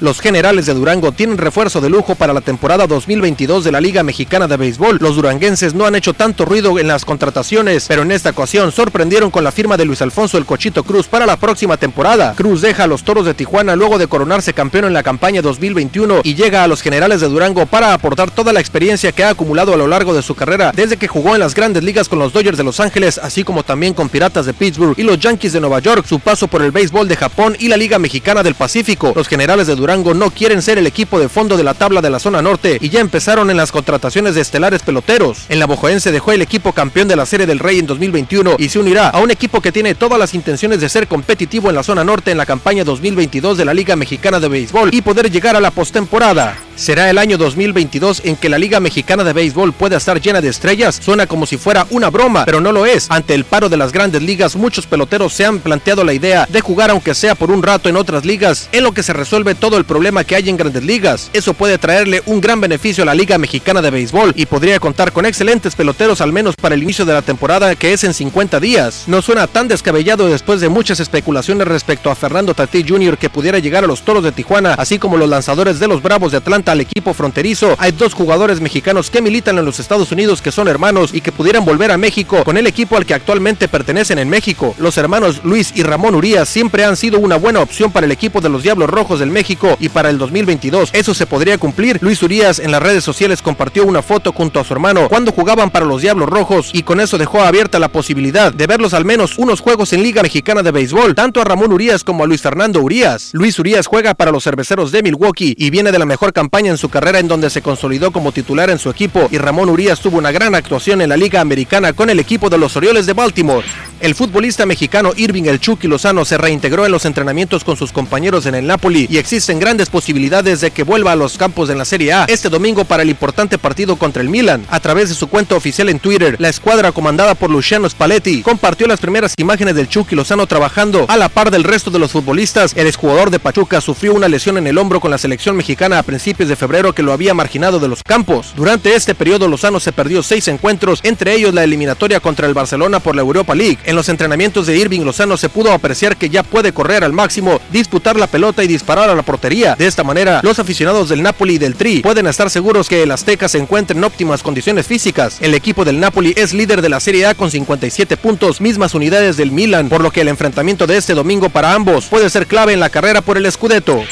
Los generales de Durango tienen refuerzo de lujo para la temporada 2022 de la Liga Mexicana de Béisbol. Los duranguenses no han hecho tanto ruido en las contrataciones, pero en esta ocasión sorprendieron con la firma de Luis Alfonso El Cochito Cruz para la próxima temporada. Cruz deja a los Toros de Tijuana luego de coronarse campeón en la campaña 2021 y llega a los generales de Durango para aportar toda la experiencia que ha acumulado a lo largo de su carrera desde que jugó en las grandes ligas con los Dodgers de Los Ángeles, así como también con Piratas de Pittsburgh y los Yankees de Nueva York, su paso por el béisbol de Japón y la Liga Mexicana del Pacífico. Los generales de Durango Durango no quieren ser el equipo de fondo de la tabla de la zona norte y ya empezaron en las contrataciones de estelares peloteros. En la Bojoense dejó el equipo campeón de la Serie del Rey en 2021 y se unirá a un equipo que tiene todas las intenciones de ser competitivo en la zona norte en la campaña 2022 de la Liga Mexicana de Béisbol y poder llegar a la postemporada. ¿Será el año 2022 en que la Liga Mexicana de Béisbol pueda estar llena de estrellas? Suena como si fuera una broma, pero no lo es. Ante el paro de las grandes ligas, muchos peloteros se han planteado la idea de jugar aunque sea por un rato en otras ligas, en lo que se resuelve todo el problema que hay en grandes ligas. Eso puede traerle un gran beneficio a la Liga Mexicana de Béisbol y podría contar con excelentes peloteros al menos para el inicio de la temporada que es en 50 días. No suena tan descabellado después de muchas especulaciones respecto a Fernando Tatí Jr. que pudiera llegar a los Toros de Tijuana, así como los lanzadores de los Bravos de Atlanta al equipo fronterizo. Hay dos jugadores mexicanos que militan en los Estados Unidos que son hermanos y que pudieran volver a México con el equipo al que actualmente pertenecen en México. Los hermanos Luis y Ramón Urias siempre han sido una buena opción para el equipo de los Diablos Rojos del México y para el 2022 eso se podría cumplir. Luis Urias en las redes sociales compartió una foto junto a su hermano cuando jugaban para los Diablos Rojos y con eso dejó abierta la posibilidad de verlos al menos unos juegos en Liga Mexicana de Béisbol, tanto a Ramón Urias como a Luis Fernando Urias. Luis Urias juega para los cerveceros de Milwaukee y viene de la mejor campaña en su carrera en donde se consolidó como titular en su equipo y Ramón Urias tuvo una gran actuación en la Liga Americana con el equipo de los Orioles de Baltimore. El futbolista mexicano Irving El Chucky Lozano se reintegró en los entrenamientos con sus compañeros en el Napoli y existen grandes posibilidades de que vuelva a los campos en la Serie A este domingo para el importante partido contra el Milan. A través de su cuenta oficial en Twitter, la escuadra comandada por Luciano Spalletti compartió las primeras imágenes del Chucky Lozano trabajando a la par del resto de los futbolistas. El exjugador de Pachuca sufrió una lesión en el hombro con la selección mexicana a principios de febrero que lo había marginado de los campos. Durante este periodo Lozano se perdió seis encuentros, entre ellos la eliminatoria contra el Barcelona por la Europa League. En los entrenamientos de Irving Lozano se pudo apreciar que ya puede correr al máximo, disputar la pelota y disparar a la portería. De esta manera, los aficionados del Napoli y del Tri pueden estar seguros que el Azteca se encuentra en óptimas condiciones físicas. El equipo del Napoli es líder de la Serie A con 57 puntos, mismas unidades del Milan, por lo que el enfrentamiento de este domingo para ambos puede ser clave en la carrera por el Scudetto.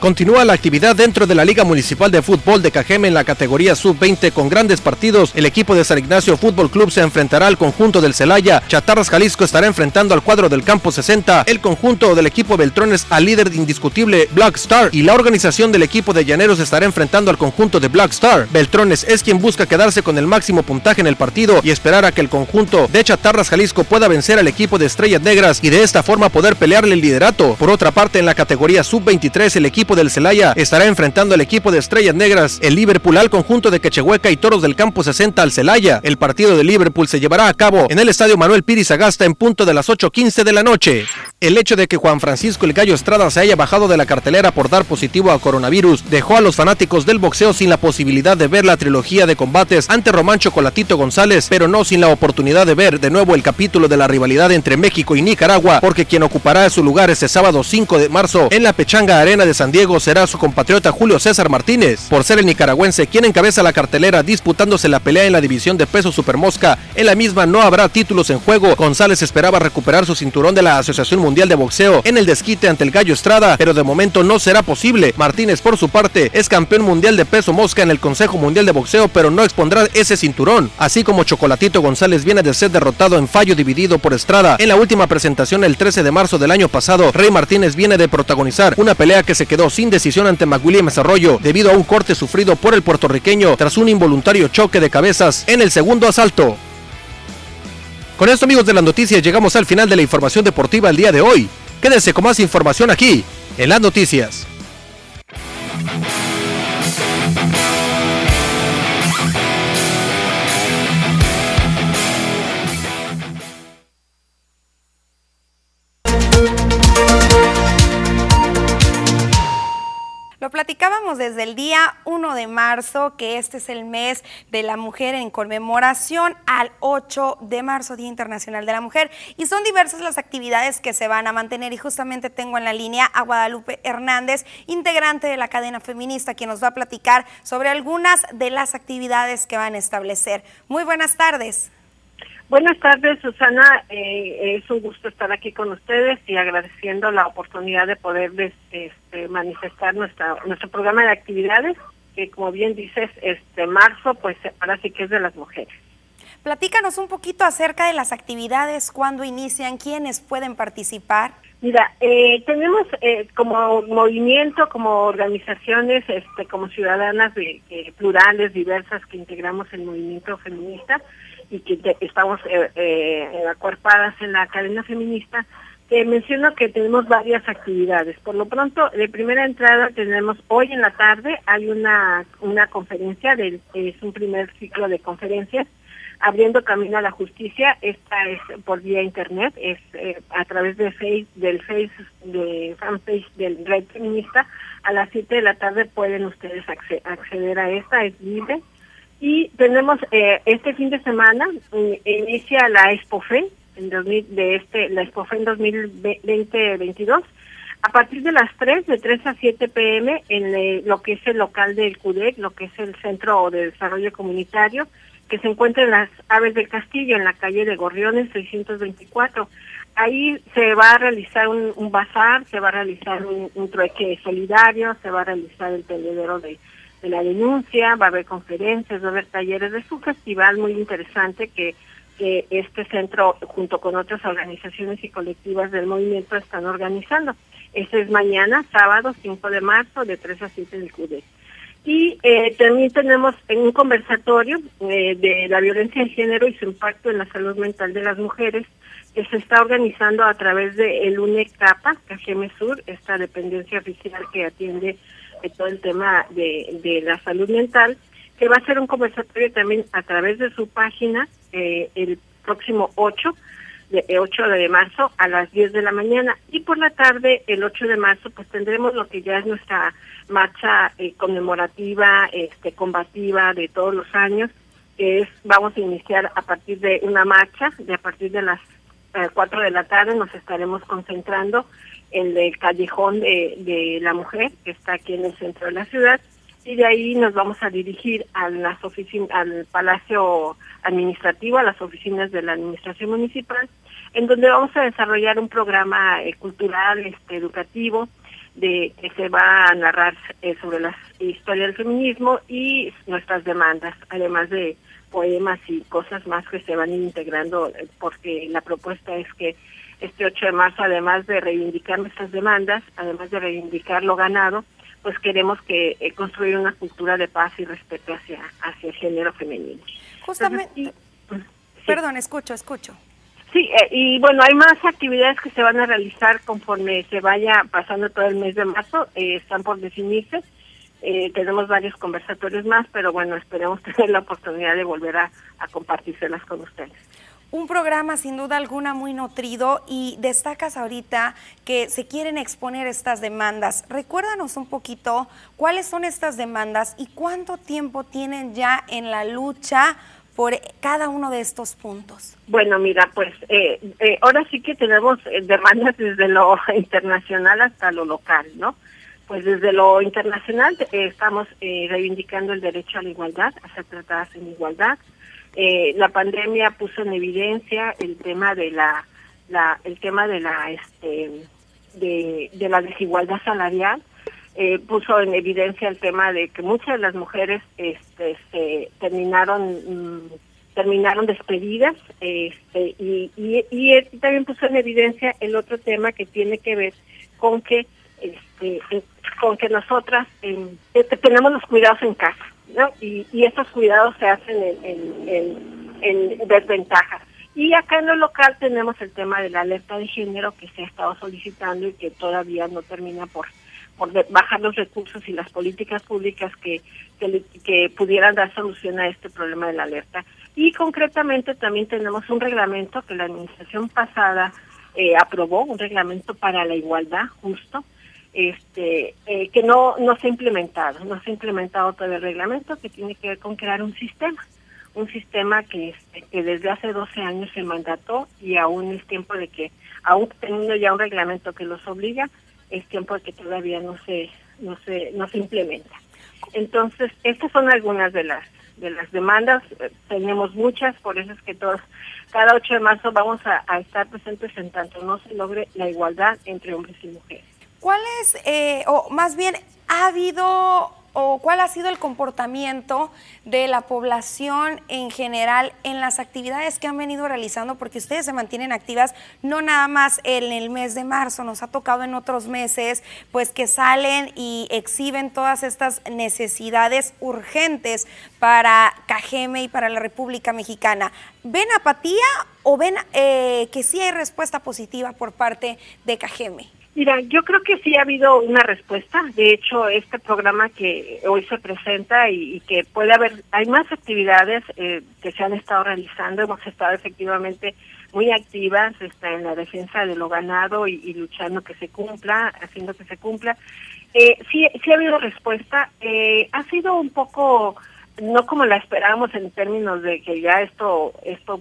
Continúa la actividad dentro de la Liga Municipal de Fútbol de Cajeme en la categoría Sub-20 con grandes partidos. El equipo de San Ignacio Fútbol Club se enfrentará al conjunto del Celaya. Chatarras Jalisco estará enfrentando al cuadro del campo 60. El conjunto del equipo Beltrones al líder indiscutible Black Star. Y la organización del equipo de Llaneros estará enfrentando al conjunto de Black Star. Beltrones es quien busca quedarse con el máximo puntaje en el partido y esperar a que el conjunto de Chatarras Jalisco pueda vencer al equipo de Estrellas Negras y de esta forma poder pelearle el liderato. Por otra parte, en la categoría Sub-23 el equipo del Celaya estará enfrentando al equipo de Estrellas Negras, el Liverpool al conjunto de Quechehueca y Toros del Campo 60 al Celaya. El partido de Liverpool se llevará a cabo en el Estadio Manuel Piris Agasta en punto de las 8.15 de la noche. El hecho de que Juan Francisco El Gallo Estrada se haya bajado de la cartelera por dar positivo a coronavirus dejó a los fanáticos del boxeo sin la posibilidad de ver la trilogía de combates ante Román Chocolatito González, pero no sin la oportunidad de ver de nuevo el capítulo de la rivalidad entre México y Nicaragua, porque quien ocupará su lugar este sábado 5 de marzo en la Pechanga Arena de San Diego será su compatriota Julio César Martínez, por ser el nicaragüense quien encabeza la cartelera disputándose la pelea en la división de peso supermosca. En la misma no habrá títulos en juego. González esperaba recuperar su cinturón de la Asociación Mundial de Boxeo en el desquite ante el Gallo Estrada, pero de momento no será posible. Martínez, por su parte, es campeón mundial de peso mosca en el Consejo Mundial de Boxeo, pero no expondrá ese cinturón. Así como Chocolatito González viene de ser derrotado en fallo dividido por Estrada en la última presentación el 13 de marzo del año pasado, Rey Martínez viene de protagonizar una pelea que se quedó sin decisión ante McWilliams Arroyo debido a un corte sufrido por el puertorriqueño tras un involuntario choque de cabezas en el segundo asalto. Con esto amigos de las noticias llegamos al final de la información deportiva el día de hoy. Quédense con más información aquí, en las noticias. Platicábamos desde el día 1 de marzo, que este es el mes de la mujer en conmemoración al 8 de marzo, Día Internacional de la Mujer. Y son diversas las actividades que se van a mantener y justamente tengo en la línea a Guadalupe Hernández, integrante de la cadena feminista, quien nos va a platicar sobre algunas de las actividades que van a establecer. Muy buenas tardes. Buenas tardes, Susana. Eh, es un gusto estar aquí con ustedes y agradeciendo la oportunidad de poderles este, manifestar nuestra, nuestro programa de actividades, que como bien dices, este marzo, pues ahora sí que es de las mujeres. Platícanos un poquito acerca de las actividades, cuándo inician, quiénes pueden participar. Mira, eh, tenemos eh, como movimiento, como organizaciones, este, como ciudadanas de, plurales, diversas, que integramos el movimiento feminista y que estamos eh, eh, en la cadena feminista, te menciono que tenemos varias actividades. Por lo pronto, de primera entrada tenemos hoy en la tarde, hay una, una conferencia, del, es un primer ciclo de conferencias Abriendo Camino a la Justicia. Esta es por vía internet, es eh, a través de face, del face, de fanpage del Red Feminista. A las 7 de la tarde pueden ustedes acceder a esta, es libre. Y tenemos eh, este fin de semana, eh, inicia la ExpoFe, en de este, la ExpoFe en 2022. A partir de las 3, de 3 a 7 pm, en lo que es el local del CUDEC, lo que es el Centro de Desarrollo Comunitario, que se encuentra en las Aves del Castillo, en la calle de Gorriones 624. Ahí se va a realizar un, bazar, se va a realizar un, trueque solidario, se va a realizar el tendedero de, la denuncia, va a haber conferencias, va a haber talleres. Es un festival muy interesante que, este centro, junto con otras organizaciones y colectivas del movimiento, están organizando. Ese es mañana, sábado 5 de marzo, de 3 a 7 del CUDE. Y eh, también tenemos un conversatorio eh, de la violencia de género y su impacto en la salud mental de las mujeres que se está organizando a través de el UNECAPA, CAGM Sur, esta dependencia oficial que atiende eh, todo el tema de, de, la salud mental, que va a ser un conversatorio también a través de su página el próximo 8 de 8 de marzo a las 10 de la mañana. Y por la tarde el 8 de marzo pues tendremos lo que ya es nuestra marcha eh, conmemorativa, este combativa de todos los años, que es vamos a iniciar a partir de una marcha de a partir de las eh, 4 de la tarde nos estaremos concentrando en el callejón de, de la mujer que está aquí en el centro de la ciudad y de ahí nos vamos a dirigir a las oficinas, al Palacio Administrativo, a las oficinas de la Administración Municipal, en donde vamos a desarrollar un programa eh, cultural, este, educativo, de que se va a narrar eh, sobre la historia del feminismo y nuestras demandas, además de poemas y cosas más que se van integrando, eh, porque la propuesta es que este 8 de marzo, además de reivindicar nuestras demandas, además de reivindicar lo ganado, pues queremos que eh, construir una cultura de paz y respeto hacia, hacia el género femenino. Justamente, perdón, escucho, escucho. Sí, eh, y bueno, hay más actividades que se van a realizar conforme se vaya pasando todo el mes de marzo, eh, están por definirse. tenemos varios conversatorios más, pero bueno, esperemos tener la oportunidad de volver a, a compartírselas con ustedes un programa sin duda alguna muy nutrido y destacas ahorita que se quieren exponer estas demandas. Recuérdanos un poquito cuáles son estas demandas y cuánto tiempo tienen ya en la lucha por cada uno de estos puntos. Bueno, mira, pues eh, eh, ahora sí que tenemos eh, demandas desde lo internacional hasta lo local, ¿no? Pues desde lo internacional estamos reivindicando el derecho a la igualdad, a ser tratadas en igualdad, eh, la pandemia puso en evidencia el tema de la, el tema de la este de, de la desigualdad salarial eh, puso en evidencia el tema de que muchas de las mujeres este se terminaron mm, terminaron despedidas este y, y, y, también puso en evidencia el otro tema que tiene que ver con que este con que nosotras eh, tenemos los cuidados en casa y, y estos cuidados se hacen en, en, desventaja. Y acá en lo local tenemos el tema de la alerta de género que se ha estado solicitando y que todavía no termina por, por bajar los recursos y las políticas públicas que, que, pudieran dar solución a este problema de la alerta. Y concretamente también tenemos un reglamento que la administración pasada eh, aprobó, un reglamento para la igualdad justo, este, eh, que no, no se ha implementado, no se ha implementado todo el reglamento que tiene que ver con crear un sistema, un sistema que, este, desde hace 12 años se mandató y aún es tiempo de que, aún teniendo ya un reglamento que los obliga, es tiempo de que todavía no se, no se, no se implementa. Entonces, estas son algunas de las de las demandas, tenemos muchas, por eso es que todos, cada 8 de marzo vamos a estar presentes en tanto no se logre la igualdad entre hombres y mujeres. ¿Cuál es, eh, o más bien, ha habido o cuál ha sido el comportamiento de la población en general en las actividades que han venido realizando, porque ustedes se mantienen activas no nada más en el mes de marzo, nos ha tocado en otros meses, pues que salen y exhiben todas estas necesidades urgentes para Cajeme y para la República Mexicana. ¿Ven apatía o ven eh, que sí hay respuesta positiva por parte de Cajeme? Mira, yo creo que sí ha habido una respuesta. De hecho, este programa que hoy se presenta y, que puede haber, hay más actividades eh, que se han estado realizando. Hemos estado efectivamente muy activas está en la defensa de lo ganado y, luchando que se cumpla, haciendo que se cumpla. Eh, sí, sí ha habido respuesta. Eh, ha sido un poco, no como la esperábamos en términos de que ya esto, esto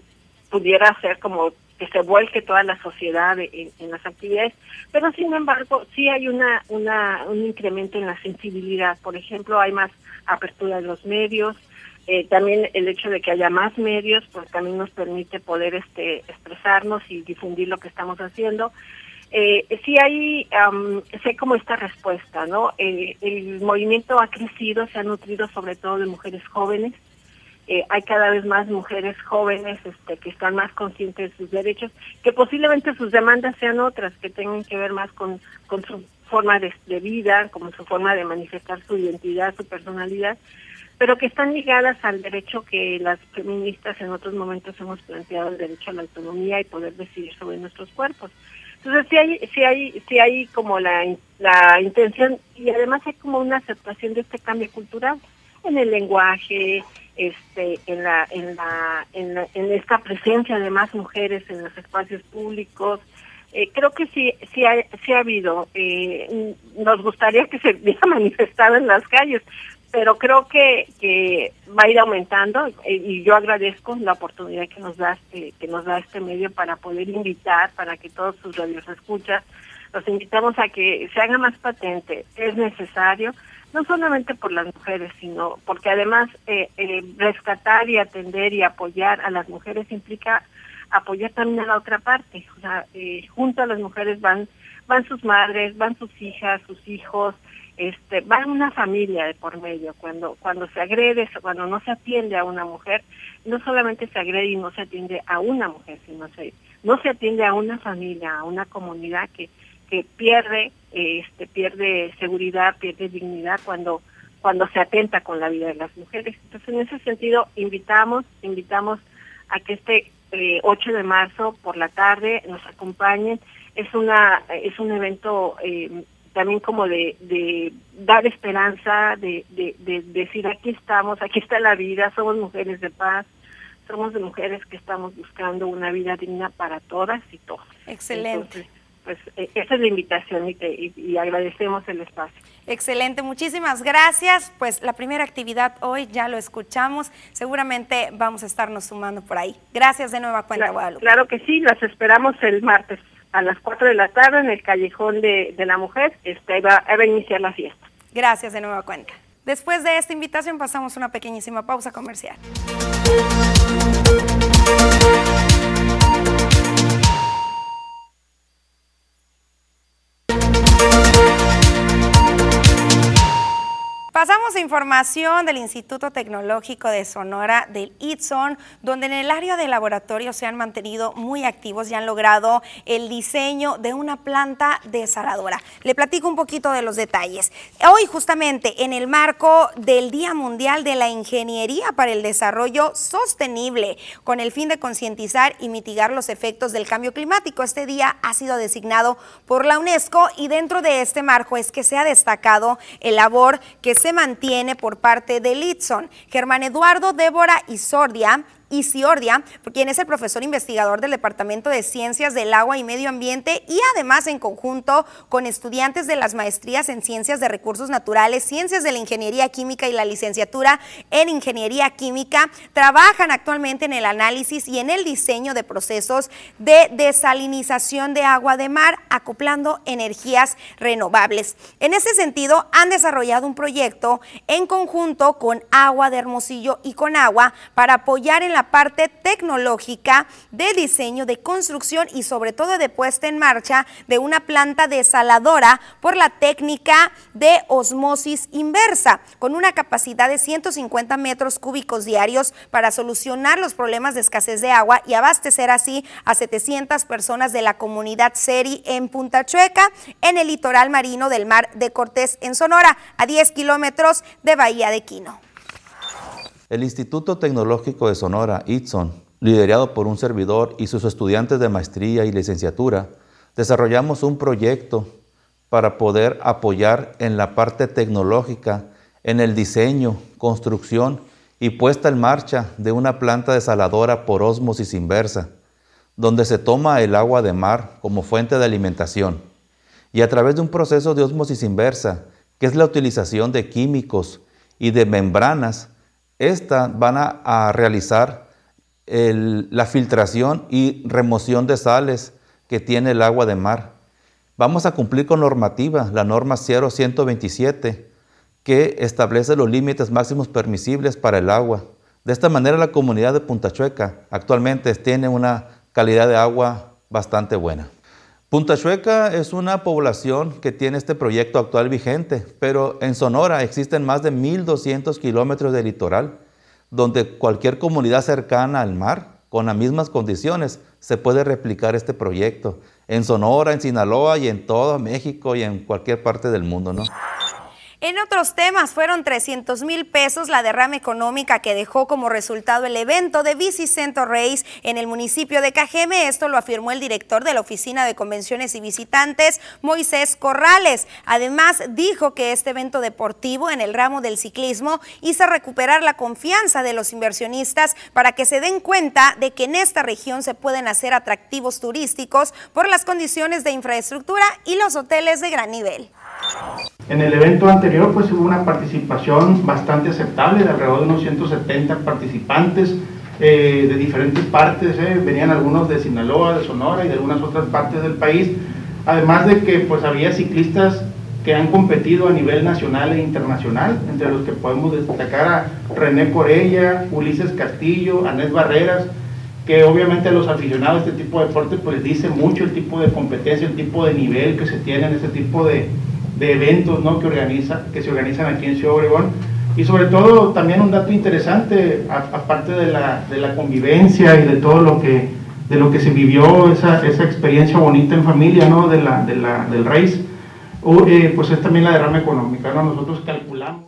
pudiera ser como que se vuelque toda la sociedad en, las actividades, pero sin embargo sí hay una, una un incremento en la sensibilidad. Por ejemplo, hay más apertura de los medios, eh, también el hecho de que haya más medios, pues también nos permite poder este expresarnos y difundir lo que estamos haciendo. Eh, sí hay, sé como esta respuesta, ¿no? Eh, el movimiento ha crecido, se ha nutrido sobre todo de mujeres jóvenes, eh, hay cada vez más mujeres jóvenes este, que están más conscientes de sus derechos, que posiblemente sus demandas sean otras, que tengan que ver más con, su forma de, vida, como su forma de manifestar su identidad, su personalidad, pero que están ligadas al derecho que las feministas en otros momentos hemos planteado, el derecho a la autonomía y poder decidir sobre nuestros cuerpos. Entonces sí hay, sí hay, sí hay como la, la intención y además hay como una aceptación de este cambio cultural en el lenguaje, este, en, la, en, la, en, esta presencia de más mujeres en los espacios públicos. Eh, creo que sí, sí, ha, sí ha habido. Eh, nos gustaría que se hubiera manifestado en las calles, pero creo que, que va a ir aumentando eh, y yo agradezco la oportunidad que nos da este, que nos da este medio para poder invitar, para que todos sus radios escuchan, los invitamos a que se haga más patente. Es necesario no solamente por las mujeres, sino porque además eh, eh, rescatar y atender y apoyar a las mujeres implica apoyar también a la otra parte. O sea, eh, junto a las mujeres van van sus madres, van sus hijas, sus hijos, este, van una familia de por medio. Cuando cuando se agrede, cuando no se atiende a una mujer, no solamente se agrede y no se atiende a una mujer, sino se no se atiende a una familia, a una comunidad que que pierde este pierde seguridad, pierde dignidad cuando cuando se atenta con la vida de las mujeres. Entonces, en ese sentido, invitamos, invitamos a que este 8 eh, de marzo por la tarde nos acompañen. Es una es un evento eh, también como de, de dar esperanza, de, de, de, decir aquí estamos, aquí está la vida, somos mujeres de paz, somos de mujeres que estamos buscando una vida digna para todas y todos. Excelente pues e, esa es la invitación y, agradecemos el espacio. Excelente, muchísimas gracias. Pues la primera actividad hoy ya lo escuchamos, seguramente vamos a estarnos sumando por ahí. Gracias de nueva cuenta, claro, Guadalupe. Claro que sí, las esperamos el martes a las 4 de la tarde en el Callejón de, la Mujer, este, va, va a iniciar la fiesta. Gracias de nueva cuenta. Después de esta invitación pasamos una pequeñísima pausa comercial. Pasamos a información del Instituto Tecnológico de Sonora, del ITSON, donde en el área de laboratorio se han mantenido muy activos y han logrado el diseño de una planta desaladora. Le platico un poquito de los detalles. Hoy justamente en el marco del Día Mundial de la Ingeniería para el Desarrollo Sostenible, con el fin de concientizar y mitigar los efectos del cambio climático, este día ha sido designado por la UNESCO y dentro de este marco es que se ha destacado el labor que se se mantiene por parte de Litson. Germán Eduardo, Débora y Sordia Isiordia, quien es el profesor investigador del Departamento de Ciencias del Agua y Medio Ambiente y además en conjunto con estudiantes de las maestrías en Ciencias de Recursos Naturales, Ciencias de la Ingeniería Química y la licenciatura en Ingeniería Química, trabajan actualmente en el análisis y en el diseño de procesos de desalinización de agua de mar, acoplando energías renovables. En ese sentido, han desarrollado un proyecto en conjunto con Agua de Hermosillo y con Agua para apoyar en la parte tecnológica de diseño, de construcción y sobre todo de puesta en marcha de una planta desaladora por la técnica de osmosis inversa, con una capacidad de 150 metros cúbicos diarios para solucionar los problemas de escasez de agua y abastecer así a 700 personas de la comunidad Seri en Punta Chueca, en el litoral marino del mar de Cortés, en Sonora, a 10 kilómetros de Bahía de Quino. El Instituto Tecnológico de Sonora, ITSON, liderado por un servidor y sus estudiantes de maestría y licenciatura, desarrollamos un proyecto para poder apoyar en la parte tecnológica, en el diseño, construcción y puesta en marcha de una planta desaladora por ósmosis inversa, donde se toma el agua de mar como fuente de alimentación y a través de un proceso de ósmosis inversa, que es la utilización de químicos y de membranas, estas van a, realizar la filtración y remoción de sales que tiene el agua de mar. Vamos a cumplir con normativa, la norma 0127, que establece los límites máximos permisibles para el agua. De esta manera la comunidad de Punta Chueca actualmente tiene una calidad de agua bastante buena. Punta Chueca es una población que tiene este proyecto actual vigente, pero en Sonora existen más de 1.200 kilómetros de litoral, donde cualquier comunidad cercana al mar, con las mismas condiciones, se puede replicar este proyecto. En Sonora, en Sinaloa y en todo México y en cualquier parte del mundo, ¿no? En otros temas, fueron 300 mil pesos la derrama económica que dejó como resultado el evento de Bicicento Race en el municipio de Cajeme. Esto lo afirmó el director de la Oficina de Convenciones y Visitantes, Moisés Corrales. Además, dijo que este evento deportivo en el ramo del ciclismo hizo recuperar la confianza de los inversionistas para que se den cuenta de que en esta región se pueden hacer atractivos turísticos por las condiciones de infraestructura y los hoteles de gran nivel. En el evento anterior pues hubo una participación bastante aceptable de alrededor de unos 170 participantes eh, de diferentes partes, eh. venían algunos de Sinaloa, de Sonora y de algunas otras partes del país, además de que pues había ciclistas que han competido a nivel nacional e internacional, entre los que podemos destacar a René Corella, Ulises Castillo, Anés Barreras, que obviamente a los aficionados a este tipo de deporte pues les dice mucho el tipo de competencia, el tipo de nivel que se tiene en este tipo de, de eventos ¿no? que, organiza, que se organizan aquí en Ciudad Obregón. Y sobre todo también un dato interesante, aparte de la, de la convivencia y de todo lo que, de lo que se vivió, esa, esa experiencia bonita en familia ¿no? de la, de la, del race, eh, pues es también la derrama económica. ¿no? Nosotros calculamos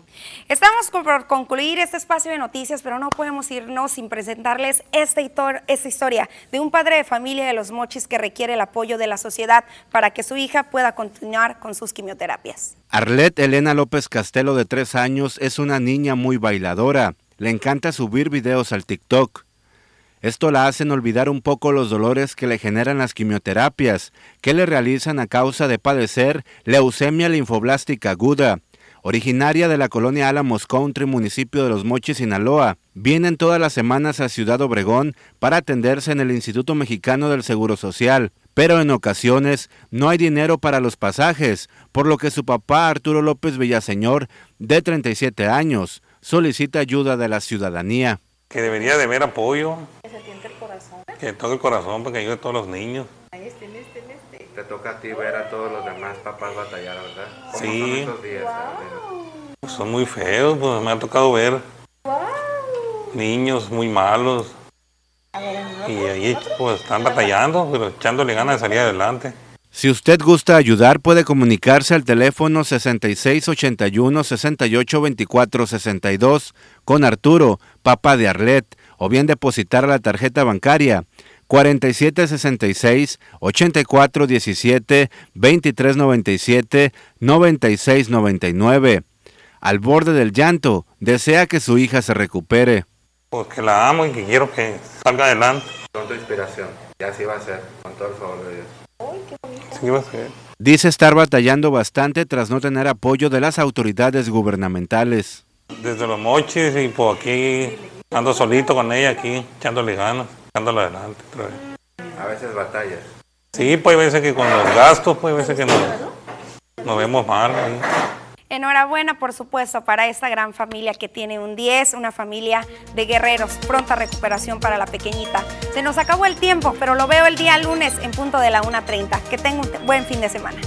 Estamos por concluir este espacio de noticias, pero no podemos irnos sin presentarles esta, historia de un padre de familia de los mochis que requiere el apoyo de la sociedad para que su hija pueda continuar con sus quimioterapias. Arlette Elena López Castelo, de tres años, es una niña muy bailadora. Le encanta subir videos al TikTok. Esto la hacen olvidar un poco los dolores que le generan las quimioterapias, que le realizan a causa de padecer leucemia linfoblástica aguda originaria de la colonia Alamos Country, municipio de Los Mochis, Sinaloa. Vienen todas las semanas a Ciudad Obregón para atenderse en el Instituto Mexicano del Seguro Social, pero en ocasiones no hay dinero para los pasajes, por lo que su papá Arturo López Villaseñor, de 37 años, solicita ayuda de la ciudadanía. Que debería de haber apoyo. Que se tiente el corazón. Que todo el corazón para que ayude a todos los niños. Ahí. Te toca a ti ver a todos los demás papás batallar, ¿verdad? sí. Son muy feos, pues me ha tocado ver niños muy malos. Y ahí pues están batallando, pero echándole ganas de salir adelante. Si usted gusta ayudar, puede comunicarse al teléfono 6681-682462 con Arturo, papá de Arlet, o bien depositar la tarjeta bancaria 4766 8417 2397 9699 al borde del llanto, desea que su hija se recupere. Porque la amo y que quiero que salga adelante. Con tu inspiración, y así va a ser, con todo el favor de Dios. Sí va a ser. Dice estar batallando bastante tras no tener apoyo de las autoridades gubernamentales. Desde los mochis y por aquí ando solito con ella aquí, echándole ganas, adelante. A veces batallas. Sí, pues a veces que con los gastos, pues a veces que nos, nos vemos mal. Enhorabuena, por supuesto, para esta gran familia que tiene un 10, una familia de guerreros. Pronta recuperación para la pequeñita. Se nos acabó el tiempo, pero lo veo el día lunes en punto de la 1.30. Que tenga un buen fin de semana.